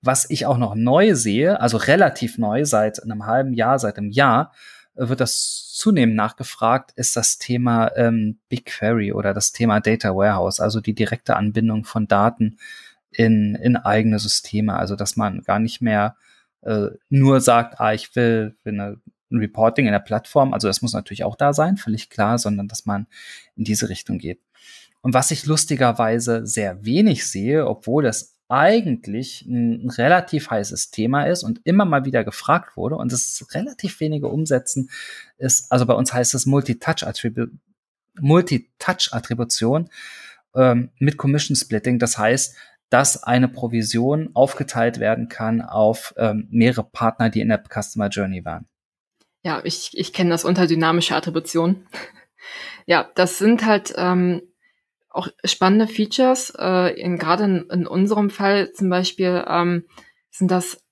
Was ich auch noch neu sehe, also relativ neu, seit einem halben Jahr, seit einem Jahr, wird das zunehmend nachgefragt, ist das Thema ähm, BigQuery oder das Thema Data Warehouse, also die direkte Anbindung von Daten in, in eigene Systeme. Also dass man gar nicht mehr äh, nur sagt, ah, ich will, will eine ein Reporting in der Plattform. Also das muss natürlich auch da sein, völlig klar, sondern dass man in diese Richtung geht. Und was ich lustigerweise sehr wenig sehe, obwohl das eigentlich ein relativ heißes Thema ist und immer mal wieder gefragt wurde und es relativ wenige umsetzen, ist, also bei uns heißt es Multi-Touch-Attribution Multi ähm, mit Commission Splitting. Das heißt, dass eine Provision aufgeteilt werden kann auf ähm, mehrere Partner, die in der Customer Journey waren ja, ich, ich kenne das unter dynamische Attribution. ja, das sind halt ähm, auch spannende Features. Äh, in, Gerade in, in unserem Fall zum Beispiel ähm, sind das,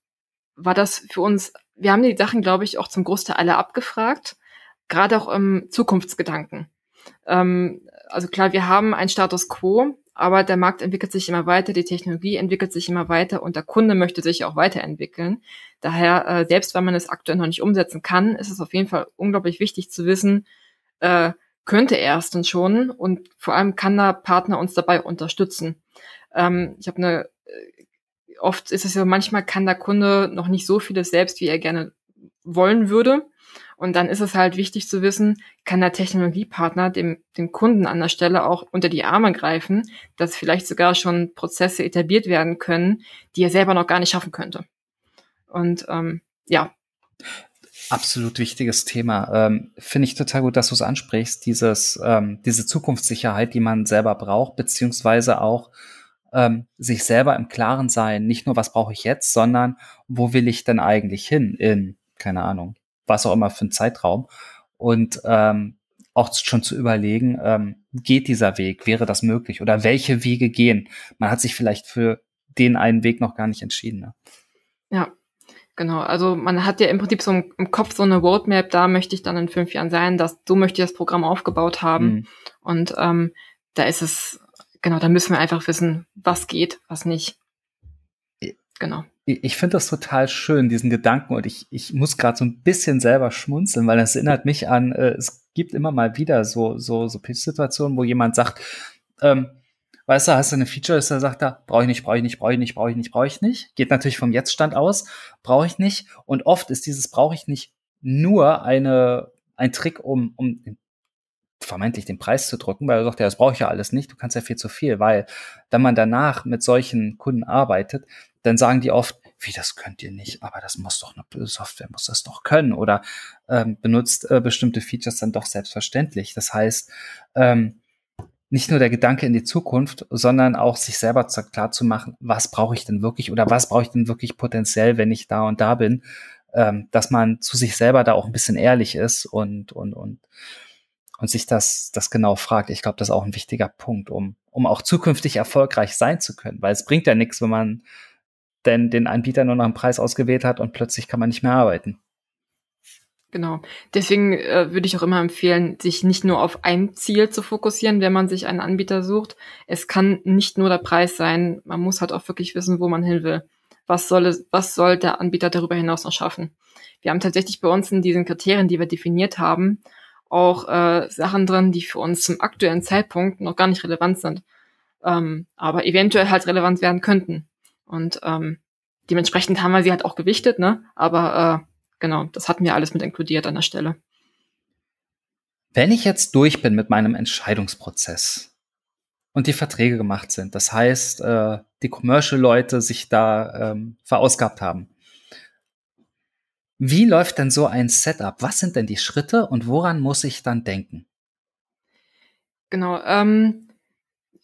war das für uns, wir haben die Sachen, glaube ich, auch zum Großteil alle abgefragt, gerade auch im Zukunftsgedanken. Ähm, also klar, wir haben einen Status quo, aber der Markt entwickelt sich immer weiter, die Technologie entwickelt sich immer weiter und der Kunde möchte sich auch weiterentwickeln. Daher, äh, selbst wenn man es aktuell noch nicht umsetzen kann, ist es auf jeden Fall unglaublich wichtig zu wissen, äh, könnte er es denn schon und vor allem kann der Partner uns dabei unterstützen. Ähm, ich habe eine, äh, oft ist es ja manchmal kann der Kunde noch nicht so vieles selbst, wie er gerne wollen würde. Und dann ist es halt wichtig zu wissen, kann der Technologiepartner dem, dem Kunden an der Stelle auch unter die Arme greifen, dass vielleicht sogar schon Prozesse etabliert werden können, die er selber noch gar nicht schaffen könnte. Und ähm, ja. Absolut wichtiges Thema. Ähm, Finde ich total gut, dass du es ansprichst, dieses, ähm, diese Zukunftssicherheit, die man selber braucht, beziehungsweise auch ähm, sich selber im Klaren sein, nicht nur was brauche ich jetzt, sondern wo will ich denn eigentlich hin in, keine Ahnung, was auch immer für ein Zeitraum. Und ähm, auch schon zu überlegen, ähm, geht dieser Weg, wäre das möglich oder welche Wege gehen. Man hat sich vielleicht für den einen Weg noch gar nicht entschieden. Ne? Ja, genau. Also man hat ja im Prinzip so im Kopf so eine Roadmap, da möchte ich dann in fünf Jahren sein, dass so möchte ich das Programm aufgebaut haben. Mhm. Und ähm, da ist es, genau, da müssen wir einfach wissen, was geht, was nicht. Genau. Ich finde das total schön, diesen Gedanken, und ich, ich muss gerade so ein bisschen selber schmunzeln, weil das erinnert mich an, äh, es gibt immer mal wieder so, so, so Pitch-Situationen, wo jemand sagt, ähm, weißt du, hast du eine Feature, ist da sagt er, brauche ich nicht, brauche ich nicht, brauche ich nicht, brauche ich nicht, brauche ich nicht. Geht natürlich vom Jetzt-Stand aus, brauche ich nicht. Und oft ist dieses brauche ich nicht nur eine, ein Trick, um, um vermeintlich den Preis zu drücken, weil er sagt, ja, das brauche ich ja alles nicht, du kannst ja viel zu viel, weil wenn man danach mit solchen Kunden arbeitet, dann sagen die oft, wie das könnt ihr nicht, aber das muss doch eine Software muss das doch können oder ähm, benutzt äh, bestimmte Features dann doch selbstverständlich. Das heißt, ähm, nicht nur der Gedanke in die Zukunft, sondern auch sich selber klar zu machen, was brauche ich denn wirklich oder was brauche ich denn wirklich potenziell, wenn ich da und da bin, ähm, dass man zu sich selber da auch ein bisschen ehrlich ist und und und und sich das das genau fragt. Ich glaube, das ist auch ein wichtiger Punkt, um um auch zukünftig erfolgreich sein zu können, weil es bringt ja nichts, wenn man denn den Anbieter nur nach dem Preis ausgewählt hat und plötzlich kann man nicht mehr arbeiten. Genau. Deswegen äh, würde ich auch immer empfehlen, sich nicht nur auf ein Ziel zu fokussieren, wenn man sich einen Anbieter sucht. Es kann nicht nur der Preis sein. Man muss halt auch wirklich wissen, wo man hin will. Was soll es, was soll der Anbieter darüber hinaus noch schaffen? Wir haben tatsächlich bei uns in diesen Kriterien, die wir definiert haben, auch äh, Sachen drin, die für uns zum aktuellen Zeitpunkt noch gar nicht relevant sind, ähm, aber eventuell halt relevant werden könnten. Und ähm, dementsprechend haben wir sie halt auch gewichtet, ne? Aber äh, genau, das hatten wir alles mit inkludiert an der Stelle. Wenn ich jetzt durch bin mit meinem Entscheidungsprozess und die Verträge gemacht sind, das heißt, äh, die Commercial-Leute sich da ähm, verausgabt haben, wie läuft denn so ein Setup? Was sind denn die Schritte und woran muss ich dann denken? Genau, ähm,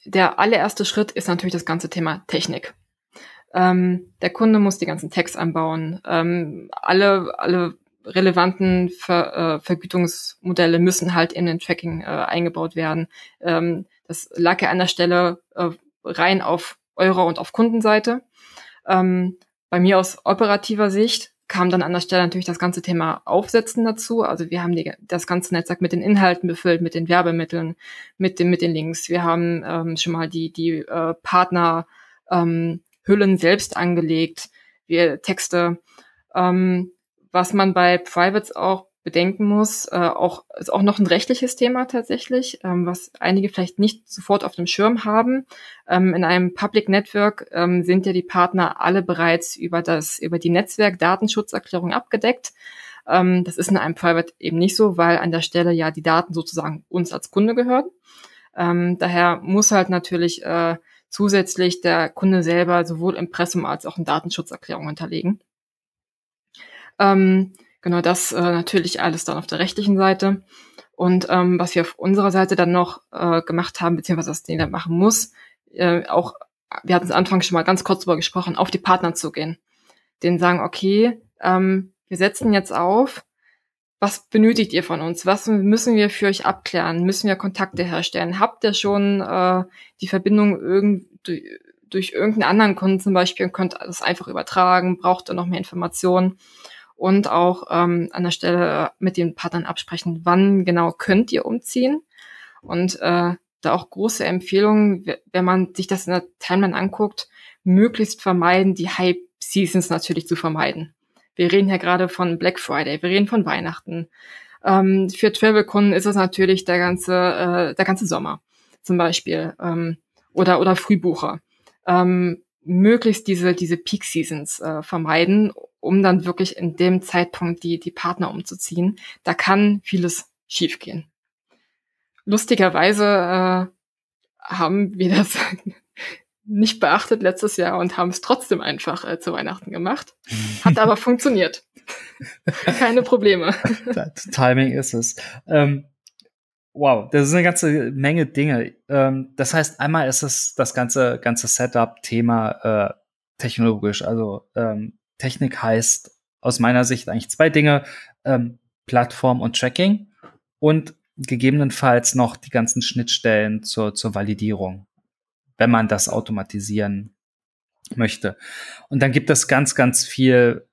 der allererste Schritt ist natürlich das ganze Thema Technik. Ähm, der Kunde muss die ganzen Tags anbauen. Ähm, alle, alle relevanten Ver, äh, Vergütungsmodelle müssen halt in den Tracking äh, eingebaut werden. Ähm, das lag ja an der Stelle äh, rein auf eurer und auf Kundenseite. Ähm, bei mir aus operativer Sicht kam dann an der Stelle natürlich das ganze Thema Aufsetzen dazu. Also wir haben die, das ganze Netzwerk mit den Inhalten befüllt, mit den Werbemitteln, mit, den mit den Links. Wir haben ähm, schon mal die, die äh, Partner ähm, selbst angelegt, wir Texte. Ähm, was man bei Privates auch bedenken muss, äh, auch ist auch noch ein rechtliches Thema tatsächlich, ähm, was einige vielleicht nicht sofort auf dem Schirm haben. Ähm, in einem Public Network ähm, sind ja die Partner alle bereits über das über die Netzwerk-Datenschutzerklärung abgedeckt. Ähm, das ist in einem Private eben nicht so, weil an der Stelle ja die Daten sozusagen uns als Kunde gehören. Ähm, daher muss halt natürlich äh, zusätzlich der Kunde selber sowohl Impressum als auch eine Datenschutzerklärung hinterlegen. Ähm, genau das äh, natürlich alles dann auf der rechtlichen Seite. Und ähm, was wir auf unserer Seite dann noch äh, gemacht haben, beziehungsweise was den dann machen muss, äh, auch, wir hatten es Anfang schon mal ganz kurz darüber gesprochen, auf die Partner zu gehen. Denen sagen, okay, ähm, wir setzen jetzt auf, was benötigt ihr von uns? Was müssen wir für euch abklären? Müssen wir Kontakte herstellen? Habt ihr schon äh, die Verbindung irgend, durch, durch irgendeinen anderen Kunden zum Beispiel und könnt das einfach übertragen? Braucht ihr noch mehr Informationen? Und auch ähm, an der Stelle mit den Partnern absprechen, wann genau könnt ihr umziehen? Und äh, da auch große Empfehlungen, wenn man sich das in der Timeline anguckt, möglichst vermeiden, die Hype Seasons natürlich zu vermeiden. Wir reden ja gerade von Black Friday, wir reden von Weihnachten. Ähm, für Travel-Kunden ist es natürlich der ganze, äh, der ganze Sommer zum Beispiel ähm, oder, oder Frühbucher. Ähm, möglichst diese, diese Peak Seasons äh, vermeiden, um dann wirklich in dem Zeitpunkt die, die Partner umzuziehen. Da kann vieles schiefgehen. Lustigerweise äh, haben wir das nicht beachtet letztes Jahr und haben es trotzdem einfach äh, zu Weihnachten gemacht. Hat aber funktioniert. Keine Probleme. Timing ist es. Ähm, wow, das ist eine ganze Menge Dinge. Ähm, das heißt, einmal ist es das ganze, ganze Setup-Thema äh, technologisch. Also ähm, Technik heißt aus meiner Sicht eigentlich zwei Dinge, ähm, Plattform und Tracking und gegebenenfalls noch die ganzen Schnittstellen zur, zur Validierung, wenn man das automatisieren möchte. Und dann gibt es ganz, ganz viel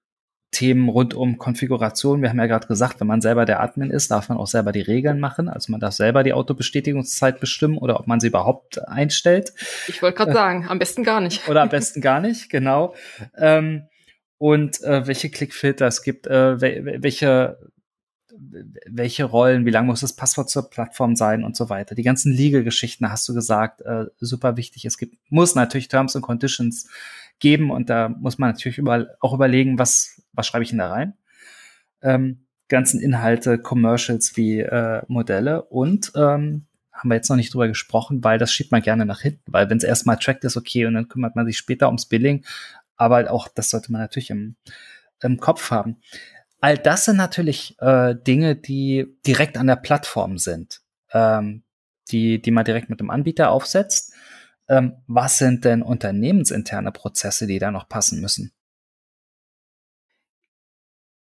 Themen rund um Konfiguration. Wir haben ja gerade gesagt, wenn man selber der Admin ist, darf man auch selber die Regeln machen. Also man darf selber die Autobestätigungszeit bestimmen oder ob man sie überhaupt einstellt. Ich wollte gerade äh, sagen, am besten gar nicht. Oder am besten gar nicht, genau. Ähm, und äh, welche Klickfilter es gibt, äh, welche welche Rollen, wie lang muss das Passwort zur Plattform sein und so weiter. Die ganzen Legal-Geschichten hast du gesagt, äh, super wichtig. Es gibt, muss natürlich Terms and Conditions geben und da muss man natürlich überall auch überlegen, was, was schreibe ich denn da rein. Ähm, ganzen Inhalte, Commercials wie äh, Modelle und ähm, haben wir jetzt noch nicht drüber gesprochen, weil das schiebt man gerne nach hinten, weil wenn es erstmal tracked ist, okay, und dann kümmert man sich später ums Billing, aber auch das sollte man natürlich im, im Kopf haben. All das sind natürlich äh, Dinge, die direkt an der Plattform sind, ähm, die, die man direkt mit dem Anbieter aufsetzt. Ähm, was sind denn unternehmensinterne Prozesse, die da noch passen müssen?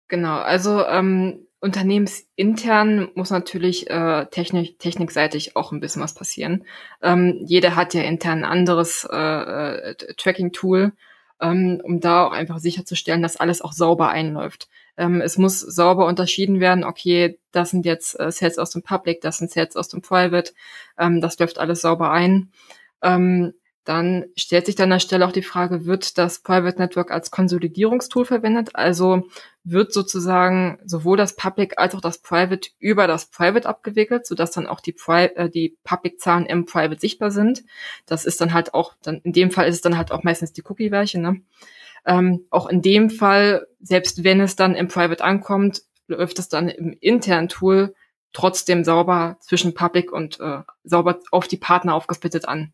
Genau, also ähm, unternehmensintern muss natürlich äh, technik, technikseitig auch ein bisschen was passieren. Ähm, jeder hat ja intern ein anderes äh, äh, Tracking-Tool, ähm, um da auch einfach sicherzustellen, dass alles auch sauber einläuft. Ähm, es muss sauber unterschieden werden, okay, das sind jetzt äh, Sets aus dem Public, das sind Sets aus dem Private, ähm, das läuft alles sauber ein. Ähm, dann stellt sich dann an der Stelle auch die Frage, wird das Private Network als Konsolidierungstool verwendet? Also wird sozusagen sowohl das Public als auch das Private über das Private abgewickelt, sodass dann auch die, Pri äh, die Public-Zahlen im Private sichtbar sind. Das ist dann halt auch, dann in dem Fall ist es dann halt auch meistens die Cookie-Weiche, ne? Ähm, auch in dem Fall, selbst wenn es dann im Private ankommt, läuft es dann im internen Tool trotzdem sauber zwischen Public und äh, sauber auf die Partner aufgesplittet an.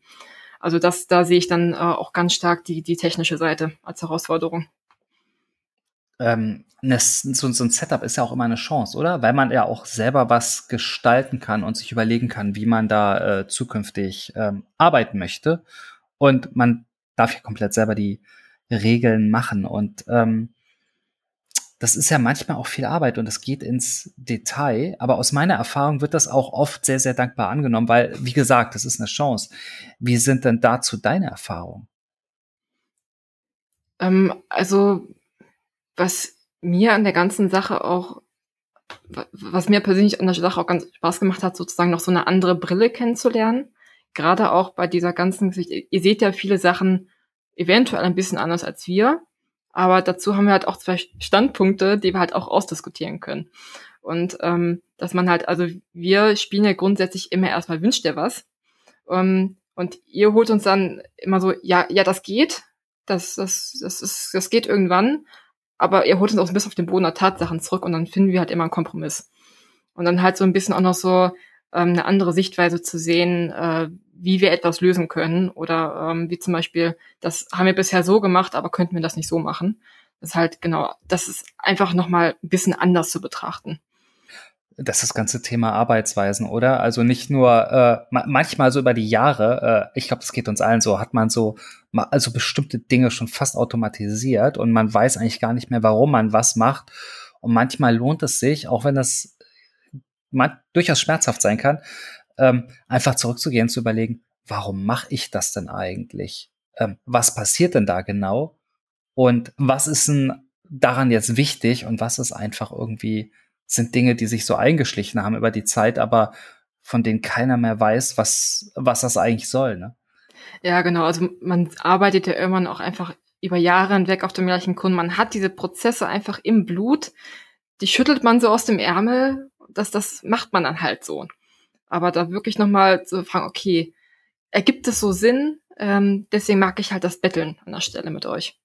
Also das, da sehe ich dann äh, auch ganz stark die, die technische Seite als Herausforderung. Ähm, so, so ein Setup ist ja auch immer eine Chance, oder? Weil man ja auch selber was gestalten kann und sich überlegen kann, wie man da äh, zukünftig ähm, arbeiten möchte. Und man darf ja komplett selber die, Regeln machen. Und ähm, das ist ja manchmal auch viel Arbeit und es geht ins Detail. Aber aus meiner Erfahrung wird das auch oft sehr, sehr dankbar angenommen, weil, wie gesagt, das ist eine Chance. Wie sind denn dazu deine Erfahrungen? Ähm, also, was mir an der ganzen Sache auch, was mir persönlich an der Sache auch ganz Spaß gemacht hat, sozusagen noch so eine andere Brille kennenzulernen. Gerade auch bei dieser ganzen Geschichte. Ihr seht ja viele Sachen eventuell ein bisschen anders als wir. Aber dazu haben wir halt auch zwei Standpunkte, die wir halt auch ausdiskutieren können. Und ähm, dass man halt, also wir spielen ja grundsätzlich immer erstmal wünscht dir was. Ähm, und ihr holt uns dann immer so, ja, ja, das geht, das, das, das ist, das geht irgendwann, aber ihr holt uns auch ein bisschen auf den Boden der Tatsachen zurück und dann finden wir halt immer einen Kompromiss. Und dann halt so ein bisschen auch noch so ähm, eine andere Sichtweise zu sehen, äh, wie wir etwas lösen können oder ähm, wie zum Beispiel, das haben wir bisher so gemacht, aber könnten wir das nicht so machen. Das ist halt genau, das ist einfach nochmal ein bisschen anders zu betrachten. Das ist das ganze Thema Arbeitsweisen, oder? Also nicht nur äh, manchmal so über die Jahre, äh, ich glaube, das geht uns allen so, hat man so also bestimmte Dinge schon fast automatisiert und man weiß eigentlich gar nicht mehr, warum man was macht. Und manchmal lohnt es sich, auch wenn das durchaus schmerzhaft sein kann, ähm, einfach zurückzugehen, zu überlegen, warum mache ich das denn eigentlich? Ähm, was passiert denn da genau? Und was ist denn daran jetzt wichtig und was ist einfach irgendwie, sind Dinge, die sich so eingeschlichen haben über die Zeit, aber von denen keiner mehr weiß, was, was das eigentlich soll, ne? Ja, genau. Also man arbeitet ja irgendwann auch einfach über Jahre hinweg auf dem gleichen Kunden. Man hat diese Prozesse einfach im Blut. Die schüttelt man so aus dem Ärmel. Das, das macht man dann halt so. Aber da wirklich nochmal zu fragen, okay, ergibt es so Sinn? Ähm, deswegen mag ich halt das Betteln an der Stelle mit euch.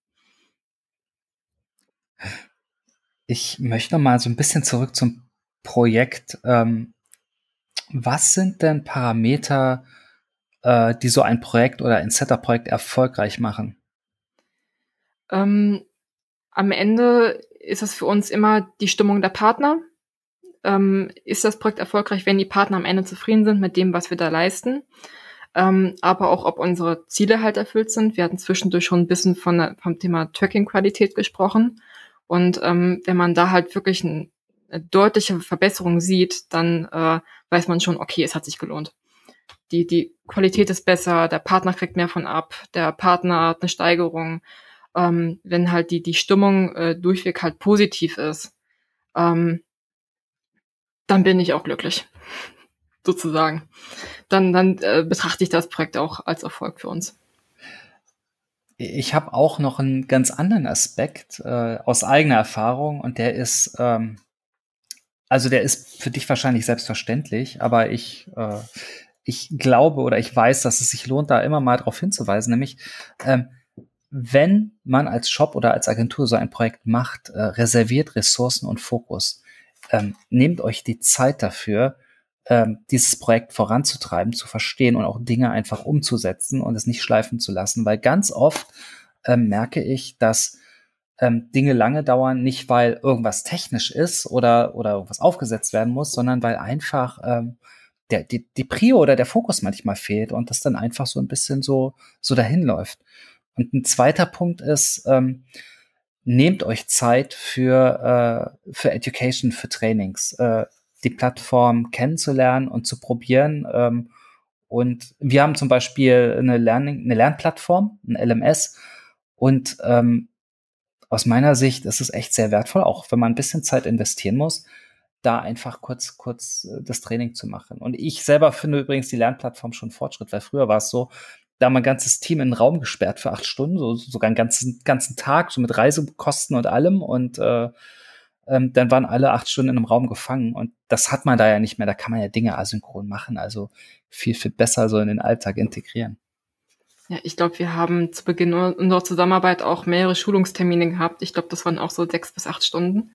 Ich möchte noch mal so ein bisschen zurück zum Projekt. Ähm, was sind denn Parameter, äh, die so ein Projekt oder ein Setup-Projekt erfolgreich machen? Ähm, am Ende ist es für uns immer die Stimmung der Partner. Ähm, ist das Projekt erfolgreich, wenn die Partner am Ende zufrieden sind mit dem, was wir da leisten? Ähm, aber auch, ob unsere Ziele halt erfüllt sind. Wir hatten zwischendurch schon ein bisschen von, vom Thema Tracking-Qualität gesprochen. Und ähm, wenn man da halt wirklich ein, eine deutliche Verbesserung sieht, dann äh, weiß man schon, okay, es hat sich gelohnt. Die, die Qualität ist besser, der Partner kriegt mehr von ab, der Partner hat eine Steigerung. Ähm, wenn halt die, die Stimmung äh, durchweg halt positiv ist, ähm, dann bin ich auch glücklich, sozusagen. Dann, dann äh, betrachte ich das Projekt auch als Erfolg für uns. Ich habe auch noch einen ganz anderen Aspekt äh, aus eigener Erfahrung und der ist, ähm, also der ist für dich wahrscheinlich selbstverständlich, aber ich, äh, ich glaube oder ich weiß, dass es sich lohnt, da immer mal darauf hinzuweisen, nämlich ähm, wenn man als Shop oder als Agentur so ein Projekt macht, äh, reserviert Ressourcen und Fokus. Ähm, nehmt euch die Zeit dafür, ähm, dieses Projekt voranzutreiben, zu verstehen und auch Dinge einfach umzusetzen und es nicht schleifen zu lassen, weil ganz oft ähm, merke ich, dass ähm, Dinge lange dauern, nicht weil irgendwas technisch ist oder, oder irgendwas aufgesetzt werden muss, sondern weil einfach ähm, der, die, die Prio oder der Fokus manchmal fehlt und das dann einfach so ein bisschen so, so dahin läuft. Und ein zweiter Punkt ist, ähm, nehmt euch Zeit für, äh, für Education, für Trainings, äh, die Plattform kennenzulernen und zu probieren. Ähm, und wir haben zum Beispiel eine, Learning, eine Lernplattform, ein LMS. Und ähm, aus meiner Sicht ist es echt sehr wertvoll, auch wenn man ein bisschen Zeit investieren muss, da einfach kurz, kurz äh, das Training zu machen. Und ich selber finde übrigens die Lernplattform schon Fortschritt, weil früher war es so, da mein ganzes Team in den Raum gesperrt für acht Stunden, so, sogar einen ganzen, ganzen Tag, so mit Reisekosten und allem. Und äh, ähm, dann waren alle acht Stunden in einem Raum gefangen. Und das hat man da ja nicht mehr. Da kann man ja Dinge asynchron machen. Also viel, viel besser so in den Alltag integrieren. Ja, ich glaube, wir haben zu Beginn unserer Zusammenarbeit auch mehrere Schulungstermine gehabt. Ich glaube, das waren auch so sechs bis acht Stunden.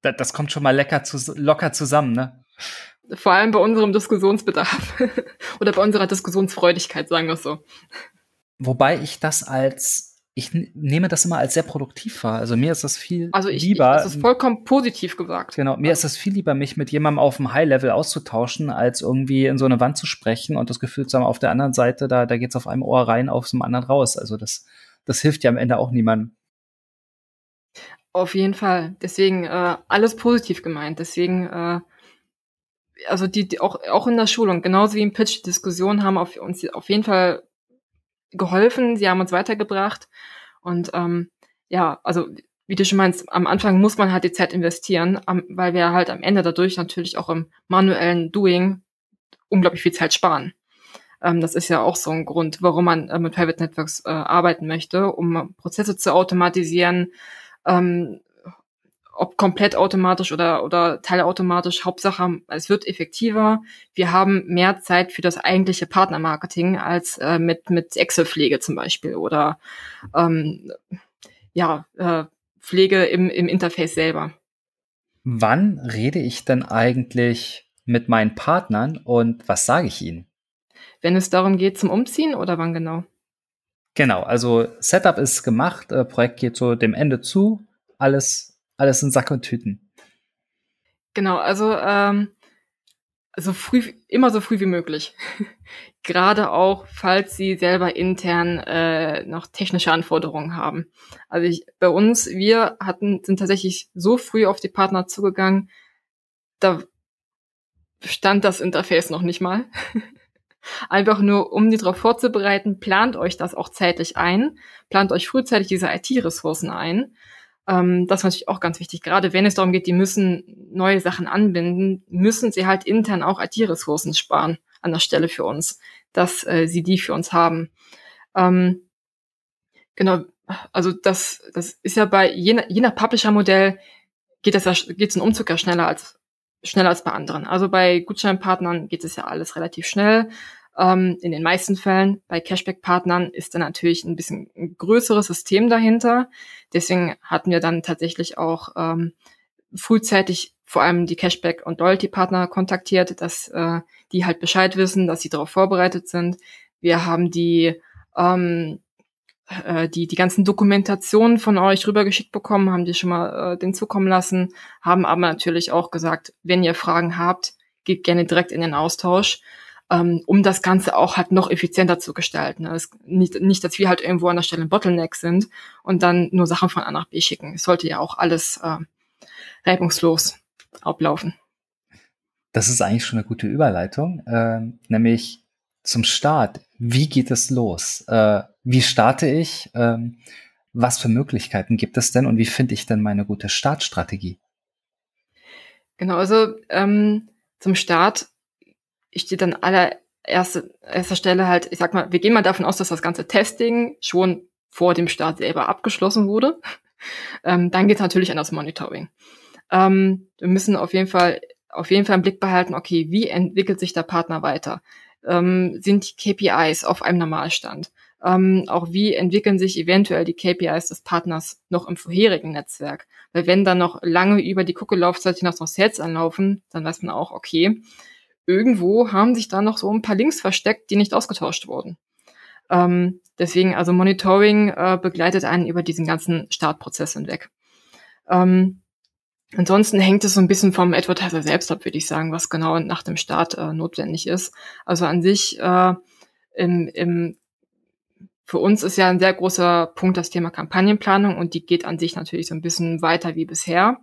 Das, das kommt schon mal lecker zu, locker zusammen, ne? Vor allem bei unserem Diskussionsbedarf oder bei unserer Diskussionsfreudigkeit, sagen wir es so. Wobei ich das als ich nehme das immer als sehr produktiv wahr. Also mir ist das viel also ich, lieber. Ich, das ist vollkommen positiv gesagt. Genau, mir ist das viel lieber, mich mit jemandem auf dem High-Level auszutauschen, als irgendwie in so eine Wand zu sprechen und das Gefühl zu haben, auf der anderen Seite, da, da geht's auf einem Ohr rein, auf dem anderen raus. Also das, das hilft ja am Ende auch niemandem. Auf jeden Fall. Deswegen äh, alles positiv gemeint. Deswegen äh, also die, die auch, auch in der Schulung, genauso wie im Pitch, Diskussionen haben auf uns auf jeden Fall geholfen, sie haben uns weitergebracht. Und ähm, ja, also wie du schon meinst, am Anfang muss man halt die Zeit investieren, am, weil wir halt am Ende dadurch natürlich auch im manuellen Doing unglaublich viel Zeit sparen. Ähm, das ist ja auch so ein Grund, warum man äh, mit Private Networks äh, arbeiten möchte, um Prozesse zu automatisieren, ähm, ob komplett automatisch oder, oder teilautomatisch, Hauptsache, es wird effektiver. Wir haben mehr Zeit für das eigentliche Partnermarketing als äh, mit, mit Excel-Pflege zum Beispiel oder ähm, ja, äh, Pflege im, im Interface selber. Wann rede ich denn eigentlich mit meinen Partnern und was sage ich ihnen? Wenn es darum geht zum Umziehen oder wann genau? Genau, also Setup ist gemacht, äh, Projekt geht so dem Ende zu, alles alles in Sack und Tüten. Genau, also ähm, so früh, immer so früh wie möglich. Gerade auch, falls sie selber intern äh, noch technische Anforderungen haben. Also ich, bei uns, wir hatten, sind tatsächlich so früh auf die Partner zugegangen, da stand das Interface noch nicht mal. Einfach nur, um die darauf vorzubereiten, plant euch das auch zeitlich ein, plant euch frühzeitig diese IT-Ressourcen ein ähm, das ist natürlich auch ganz wichtig. Gerade wenn es darum geht, die müssen neue Sachen anbinden, müssen sie halt intern auch IT-Ressourcen sparen an der Stelle für uns, dass äh, sie die für uns haben. Ähm, genau, also das, das ist ja bei je, je nach Publisher-Modell geht das ja, geht's ein Umzug ja schneller als schneller als bei anderen. Also bei Gutscheinpartnern geht es ja alles relativ schnell. Ähm, in den meisten Fällen bei Cashback-Partnern ist da natürlich ein bisschen ein größeres System dahinter. Deswegen hatten wir dann tatsächlich auch ähm, frühzeitig vor allem die Cashback- und Loyalty-Partner kontaktiert, dass äh, die halt Bescheid wissen, dass sie darauf vorbereitet sind. Wir haben die ähm, äh, die, die ganzen Dokumentationen von euch rübergeschickt bekommen, haben die schon mal äh, den zukommen lassen, haben aber natürlich auch gesagt, wenn ihr Fragen habt, geht gerne direkt in den Austausch, um das Ganze auch halt noch effizienter zu gestalten. Es, nicht, nicht, dass wir halt irgendwo an der Stelle ein Bottleneck sind und dann nur Sachen von A nach B schicken. Es sollte ja auch alles äh, reibungslos ablaufen. Das ist eigentlich schon eine gute Überleitung, äh, nämlich zum Start. Wie geht es los? Äh, wie starte ich? Ähm, was für Möglichkeiten gibt es denn und wie finde ich denn meine gute Startstrategie? Genau, also ähm, zum Start steht dann allererste erster Stelle halt, ich sag mal, wir gehen mal davon aus, dass das ganze Testing schon vor dem Start selber abgeschlossen wurde. ähm, dann geht es natürlich an das Monitoring. Ähm, wir müssen auf jeden Fall auf jeden Fall im Blick behalten, okay, wie entwickelt sich der Partner weiter? Ähm, sind die KPIs auf einem Normalstand? Ähm, auch wie entwickeln sich eventuell die KPIs des Partners noch im vorherigen Netzwerk? Weil wenn dann noch lange über die Cookie-Laufzeit hinaus noch Sales anlaufen, dann weiß man auch, okay, irgendwo haben sich da noch so ein paar Links versteckt, die nicht ausgetauscht wurden. Ähm, deswegen, also Monitoring äh, begleitet einen über diesen ganzen Startprozess hinweg. Ähm, ansonsten hängt es so ein bisschen vom Advertiser selbst ab, würde ich sagen, was genau nach dem Start äh, notwendig ist. Also an sich äh, im, im für uns ist ja ein sehr großer Punkt das Thema Kampagnenplanung und die geht an sich natürlich so ein bisschen weiter wie bisher.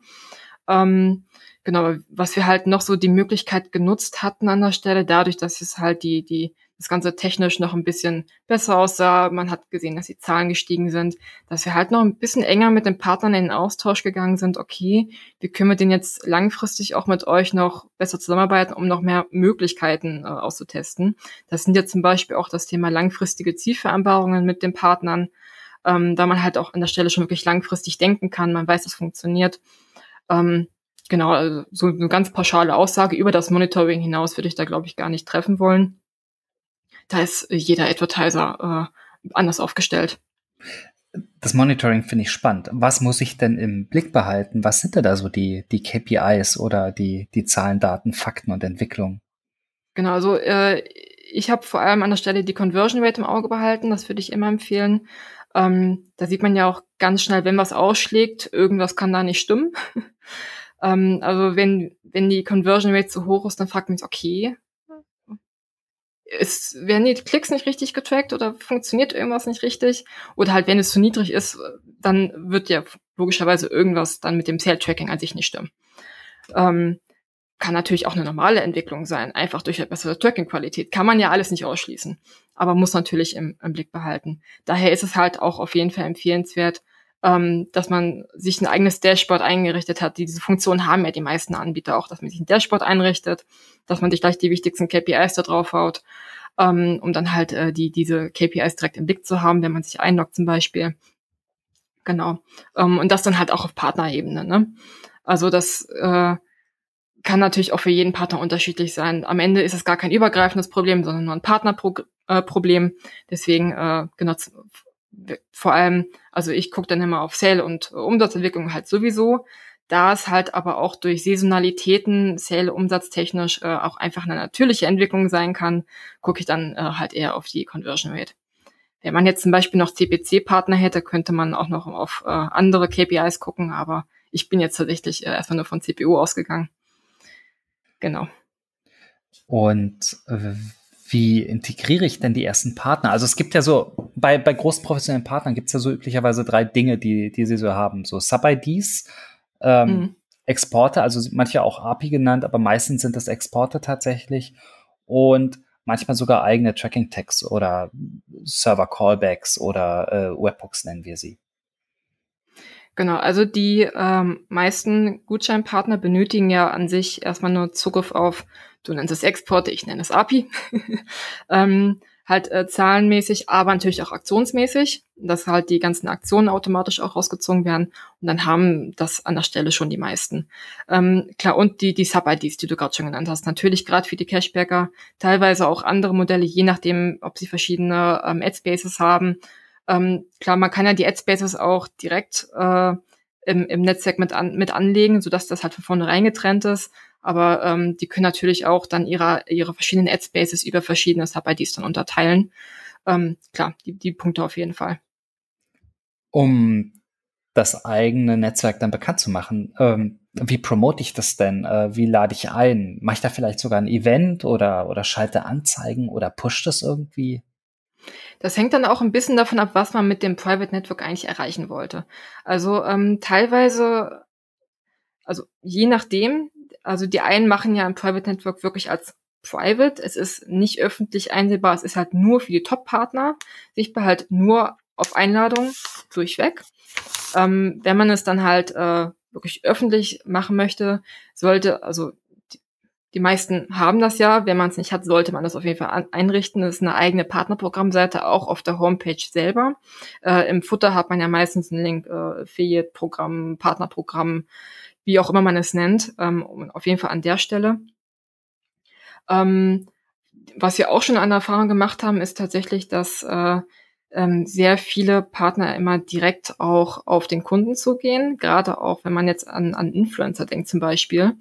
Ähm, genau, was wir halt noch so die Möglichkeit genutzt hatten an der Stelle, dadurch, dass es halt die, die das Ganze technisch noch ein bisschen besser aussah. Man hat gesehen, dass die Zahlen gestiegen sind, dass wir halt noch ein bisschen enger mit den Partnern in den Austausch gegangen sind. Okay, wie können wir denn jetzt langfristig auch mit euch noch besser zusammenarbeiten, um noch mehr Möglichkeiten äh, auszutesten? Das sind jetzt zum Beispiel auch das Thema langfristige Zielvereinbarungen mit den Partnern, ähm, da man halt auch an der Stelle schon wirklich langfristig denken kann. Man weiß, es funktioniert. Ähm, genau, also so eine ganz pauschale Aussage über das Monitoring hinaus würde ich da, glaube ich, gar nicht treffen wollen da ist jeder Advertiser äh, anders aufgestellt. Das Monitoring finde ich spannend. Was muss ich denn im Blick behalten? Was sind denn da so die, die KPIs oder die, die Zahlen, Daten, Fakten und Entwicklung? Genau, also äh, ich habe vor allem an der Stelle die Conversion Rate im Auge behalten. Das würde ich immer empfehlen. Ähm, da sieht man ja auch ganz schnell, wenn was ausschlägt, irgendwas kann da nicht stimmen. ähm, also wenn, wenn die Conversion Rate zu hoch ist, dann fragt man sich, okay, ist, werden die Klicks nicht richtig getrackt oder funktioniert irgendwas nicht richtig? Oder halt, wenn es zu niedrig ist, dann wird ja logischerweise irgendwas dann mit dem Sale-Tracking an sich nicht stimmen. Ähm, kann natürlich auch eine normale Entwicklung sein, einfach durch eine bessere Tracking-Qualität. Kann man ja alles nicht ausschließen, aber muss natürlich im, im Blick behalten. Daher ist es halt auch auf jeden Fall empfehlenswert, ähm, dass man sich ein eigenes Dashboard eingerichtet hat. Diese Funktion haben ja die meisten Anbieter auch, dass man sich ein Dashboard einrichtet, dass man sich gleich die wichtigsten KPIs da drauf haut, ähm, um dann halt äh, die, diese KPIs direkt im Blick zu haben, wenn man sich einloggt zum Beispiel. Genau. Ähm, und das dann halt auch auf Partnerebene. Ne? Also das äh, kann natürlich auch für jeden Partner unterschiedlich sein. Am Ende ist es gar kein übergreifendes Problem, sondern nur ein Partnerproblem. Äh, Deswegen äh, genau vor allem, also ich gucke dann immer auf Sale und Umsatzentwicklung halt sowieso. Da es halt aber auch durch Saisonalitäten, Sale umsatztechnisch äh, auch einfach eine natürliche Entwicklung sein kann, gucke ich dann äh, halt eher auf die Conversion Rate. Wenn man jetzt zum Beispiel noch CPC-Partner hätte, könnte man auch noch auf äh, andere KPIs gucken, aber ich bin jetzt tatsächlich äh, erstmal nur von CPU ausgegangen. Genau. Und äh, wie integriere ich denn die ersten Partner? Also es gibt ja so, bei, bei großen professionellen Partnern gibt es ja so üblicherweise drei Dinge, die, die sie so haben. So Sub-IDs, ähm, mhm. Exporte, also manche auch API genannt, aber meistens sind das Exporte tatsächlich und manchmal sogar eigene Tracking-Tags oder Server-Callbacks oder äh, Webhooks nennen wir sie. Genau, also die ähm, meisten Gutscheinpartner benötigen ja an sich erstmal nur Zugriff auf, du nennst es Exporte, ich nenne es API, ähm, halt äh, zahlenmäßig, aber natürlich auch aktionsmäßig, dass halt die ganzen Aktionen automatisch auch rausgezogen werden und dann haben das an der Stelle schon die meisten. Ähm, klar, und die, die Sub-IDs, die du gerade schon genannt hast, natürlich gerade für die Cashbacker, teilweise auch andere Modelle, je nachdem, ob sie verschiedene ähm, Ad-Spaces haben ähm, klar, man kann ja die Ad-Spaces auch direkt äh, im, im Netzwerk mit, an, mit anlegen, sodass das halt von vornherein getrennt ist. Aber ähm, die können natürlich auch dann ihre, ihre verschiedenen Ad-Spaces über verschiedene Sub-IDs dann unterteilen. Ähm, klar, die, die Punkte auf jeden Fall. Um das eigene Netzwerk dann bekannt zu machen, ähm, wie promote ich das denn? Äh, wie lade ich ein? Mache ich da vielleicht sogar ein Event oder, oder schalte Anzeigen oder pusht das irgendwie? Das hängt dann auch ein bisschen davon ab, was man mit dem Private Network eigentlich erreichen wollte. Also ähm, teilweise, also je nachdem, also die einen machen ja ein Private Network wirklich als private. Es ist nicht öffentlich einsehbar. Es ist halt nur für die Top-Partner. Sichtbar halt nur auf Einladung durchweg. Ähm, wenn man es dann halt äh, wirklich öffentlich machen möchte, sollte, also die, meisten haben das ja. Wenn man es nicht hat, sollte man das auf jeden Fall einrichten. Das ist eine eigene Partnerprogrammseite, auch auf der Homepage selber. Äh, Im Futter hat man ja meistens einen Link, äh, Affiliate-Programm, Partnerprogramm, wie auch immer man es nennt. Ähm, auf jeden Fall an der Stelle. Ähm, was wir auch schon an Erfahrung gemacht haben, ist tatsächlich, dass äh, ähm, sehr viele Partner immer direkt auch auf den Kunden zugehen, gerade auch wenn man jetzt an, an Influencer denkt zum Beispiel.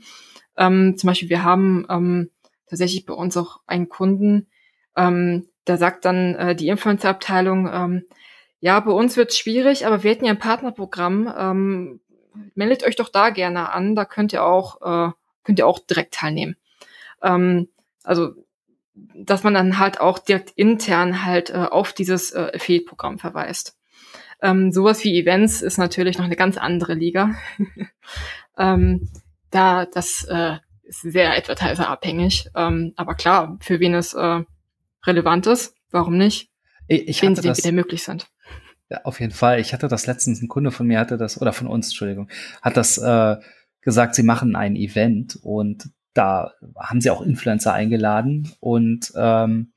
Ähm, zum Beispiel, wir haben ähm, tatsächlich bei uns auch einen Kunden, ähm, da sagt dann äh, die Influencer-Abteilung, ähm, ja, bei uns wird es schwierig, aber wir hätten ja ein Partnerprogramm, ähm, meldet euch doch da gerne an, da könnt ihr auch, äh, könnt ihr auch direkt teilnehmen. Ähm, also dass man dann halt auch direkt intern halt äh, auf dieses äh, Affiliate-Programm verweist. Ähm, sowas wie Events ist natürlich noch eine ganz andere Liga. ähm, da das äh, ist sehr advertiser-abhängig. Ähm, aber klar, für wen es äh, relevant ist, warum nicht? Ich, ich wenn sie wieder möglich sind. Ja, auf jeden Fall. Ich hatte das letztens, ein Kunde von mir hatte das, oder von uns, Entschuldigung, hat das äh, gesagt, sie machen ein Event und da haben sie auch Influencer eingeladen und ähm,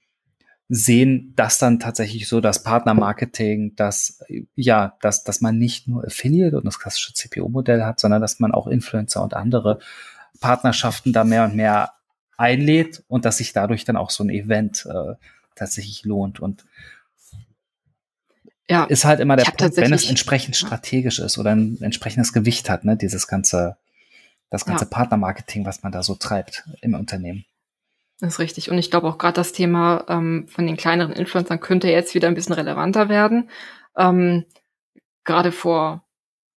sehen das dann tatsächlich so, das Partnermarketing, dass ja, dass, dass man nicht nur Affiliate und das klassische CPO-Modell hat, sondern dass man auch Influencer und andere Partnerschaften da mehr und mehr einlädt und dass sich dadurch dann auch so ein Event äh, tatsächlich lohnt. Und ja, ist halt immer der Punkt, wenn es entsprechend strategisch ist oder ein entsprechendes Gewicht hat, ne, dieses ganze das ganze ja. Partnermarketing, was man da so treibt im Unternehmen. Das ist richtig. Und ich glaube auch gerade das Thema ähm, von den kleineren Influencern könnte jetzt wieder ein bisschen relevanter werden. Ähm, gerade vor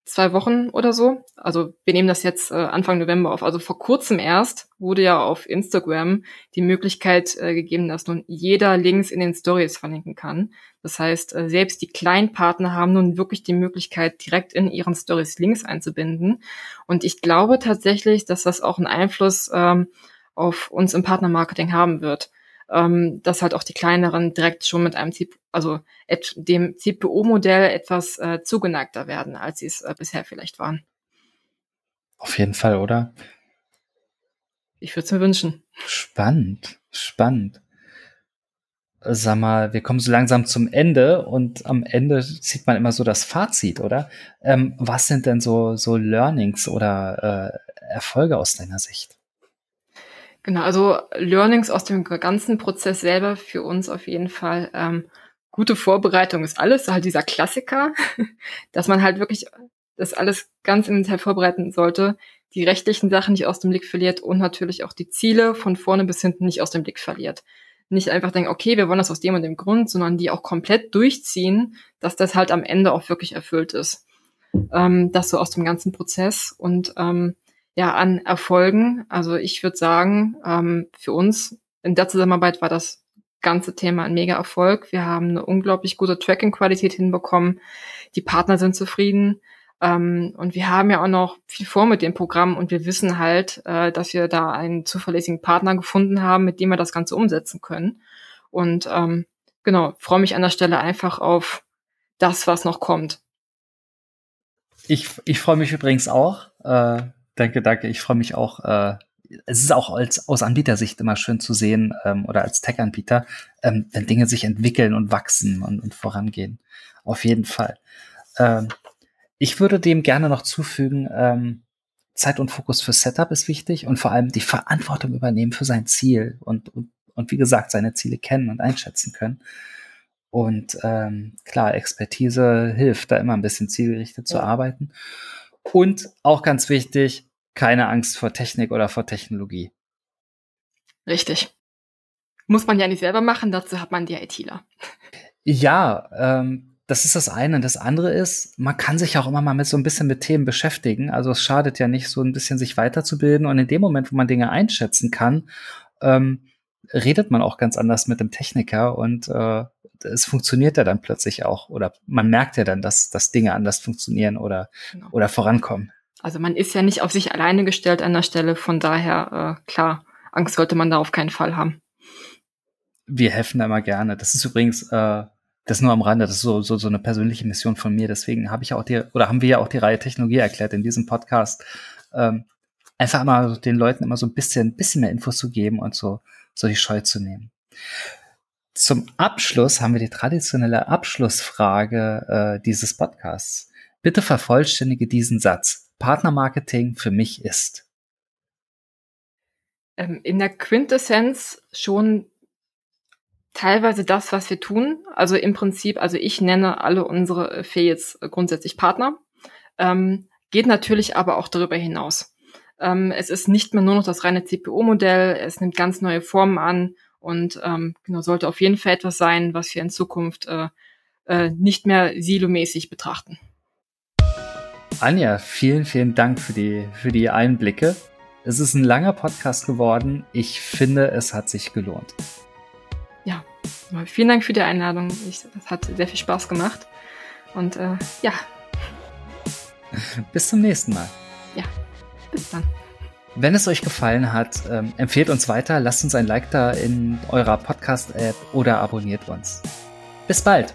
zwei Wochen oder so. Also wir nehmen das jetzt äh, Anfang November auf. Also vor kurzem erst wurde ja auf Instagram die Möglichkeit äh, gegeben, dass nun jeder Links in den Stories verlinken kann. Das heißt, äh, selbst die kleinen Partner haben nun wirklich die Möglichkeit, direkt in ihren Stories Links einzubinden. Und ich glaube tatsächlich, dass das auch einen Einfluss ähm, auf uns im Partnermarketing haben wird ähm, dass halt auch die kleineren direkt schon mit einem CP, also dem CPO-Modell etwas äh, zugeneigter werden, als sie es äh, bisher vielleicht waren. Auf jeden Fall, oder? Ich würde es mir wünschen. Spannend, spannend. Sag mal, wir kommen so langsam zum Ende und am Ende sieht man immer so das Fazit, oder? Ähm, was sind denn so, so Learnings oder äh, Erfolge aus deiner Sicht? Genau, also Learnings aus dem ganzen Prozess selber für uns auf jeden Fall. Ähm, gute Vorbereitung ist alles, halt dieser Klassiker, dass man halt wirklich das alles ganz im Detail vorbereiten sollte, die rechtlichen Sachen nicht aus dem Blick verliert und natürlich auch die Ziele von vorne bis hinten nicht aus dem Blick verliert. Nicht einfach denken, okay, wir wollen das aus dem und dem Grund, sondern die auch komplett durchziehen, dass das halt am Ende auch wirklich erfüllt ist. Ähm, das so aus dem ganzen Prozess und ähm, ja, an Erfolgen. Also ich würde sagen, ähm, für uns in der Zusammenarbeit war das ganze Thema ein mega Erfolg. Wir haben eine unglaublich gute Tracking-Qualität hinbekommen. Die Partner sind zufrieden. Ähm, und wir haben ja auch noch viel vor mit dem Programm und wir wissen halt, äh, dass wir da einen zuverlässigen Partner gefunden haben, mit dem wir das Ganze umsetzen können. Und ähm, genau, freue mich an der Stelle einfach auf das, was noch kommt. Ich, ich freue mich übrigens auch. Äh Danke, danke. Ich freue mich auch. Äh, es ist auch als, aus Anbietersicht immer schön zu sehen ähm, oder als Tech-Anbieter, ähm, wenn Dinge sich entwickeln und wachsen und, und vorangehen. Auf jeden Fall. Ähm, ich würde dem gerne noch zufügen, ähm, Zeit und Fokus für Setup ist wichtig und vor allem die Verantwortung übernehmen für sein Ziel und, und, und wie gesagt, seine Ziele kennen und einschätzen können. Und ähm, klar, Expertise hilft, da immer ein bisschen zielgerichtet zu arbeiten. Und auch ganz wichtig, keine Angst vor Technik oder vor Technologie. Richtig. Muss man ja nicht selber machen, dazu hat man die ITler. Ja, ähm, das ist das eine. Das andere ist, man kann sich auch immer mal mit so ein bisschen mit Themen beschäftigen. Also es schadet ja nicht, so ein bisschen sich weiterzubilden. Und in dem Moment, wo man Dinge einschätzen kann, ähm, redet man auch ganz anders mit dem Techniker und äh, es funktioniert ja dann plötzlich auch. Oder man merkt ja dann, dass, dass Dinge anders funktionieren oder, genau. oder vorankommen. Also man ist ja nicht auf sich alleine gestellt an der Stelle. Von daher, äh, klar, Angst sollte man da auf keinen Fall haben. Wir helfen da immer gerne. Das ist übrigens äh, das nur am Rande, das ist so, so, so eine persönliche Mission von mir. Deswegen habe ich auch die, oder haben wir ja auch die Reihe Technologie erklärt in diesem Podcast. Ähm, einfach mal den Leuten immer so ein bisschen, bisschen mehr Infos zu geben und so, so die Scheu zu nehmen. Zum Abschluss haben wir die traditionelle Abschlussfrage äh, dieses Podcasts. Bitte vervollständige diesen Satz. Partnermarketing für mich ist. Ähm, in der Quintessenz schon teilweise das, was wir tun. Also im Prinzip, also ich nenne alle unsere Affiliates grundsätzlich Partner. Ähm, geht natürlich aber auch darüber hinaus. Ähm, es ist nicht mehr nur noch das reine CPO-Modell, es nimmt ganz neue Formen an und ähm, genau, sollte auf jeden Fall etwas sein, was wir in Zukunft äh, äh, nicht mehr silomäßig betrachten. Anja, vielen, vielen Dank für die, für die Einblicke. Es ist ein langer Podcast geworden. Ich finde, es hat sich gelohnt ja, vielen Dank für die Einladung. Ich, das hat sehr viel Spaß gemacht. Und äh, ja. Bis zum nächsten Mal. Ja, bis dann. Wenn es euch gefallen hat, ähm, empfehlt uns weiter, lasst uns ein Like da in eurer Podcast-App oder abonniert uns. Bis bald.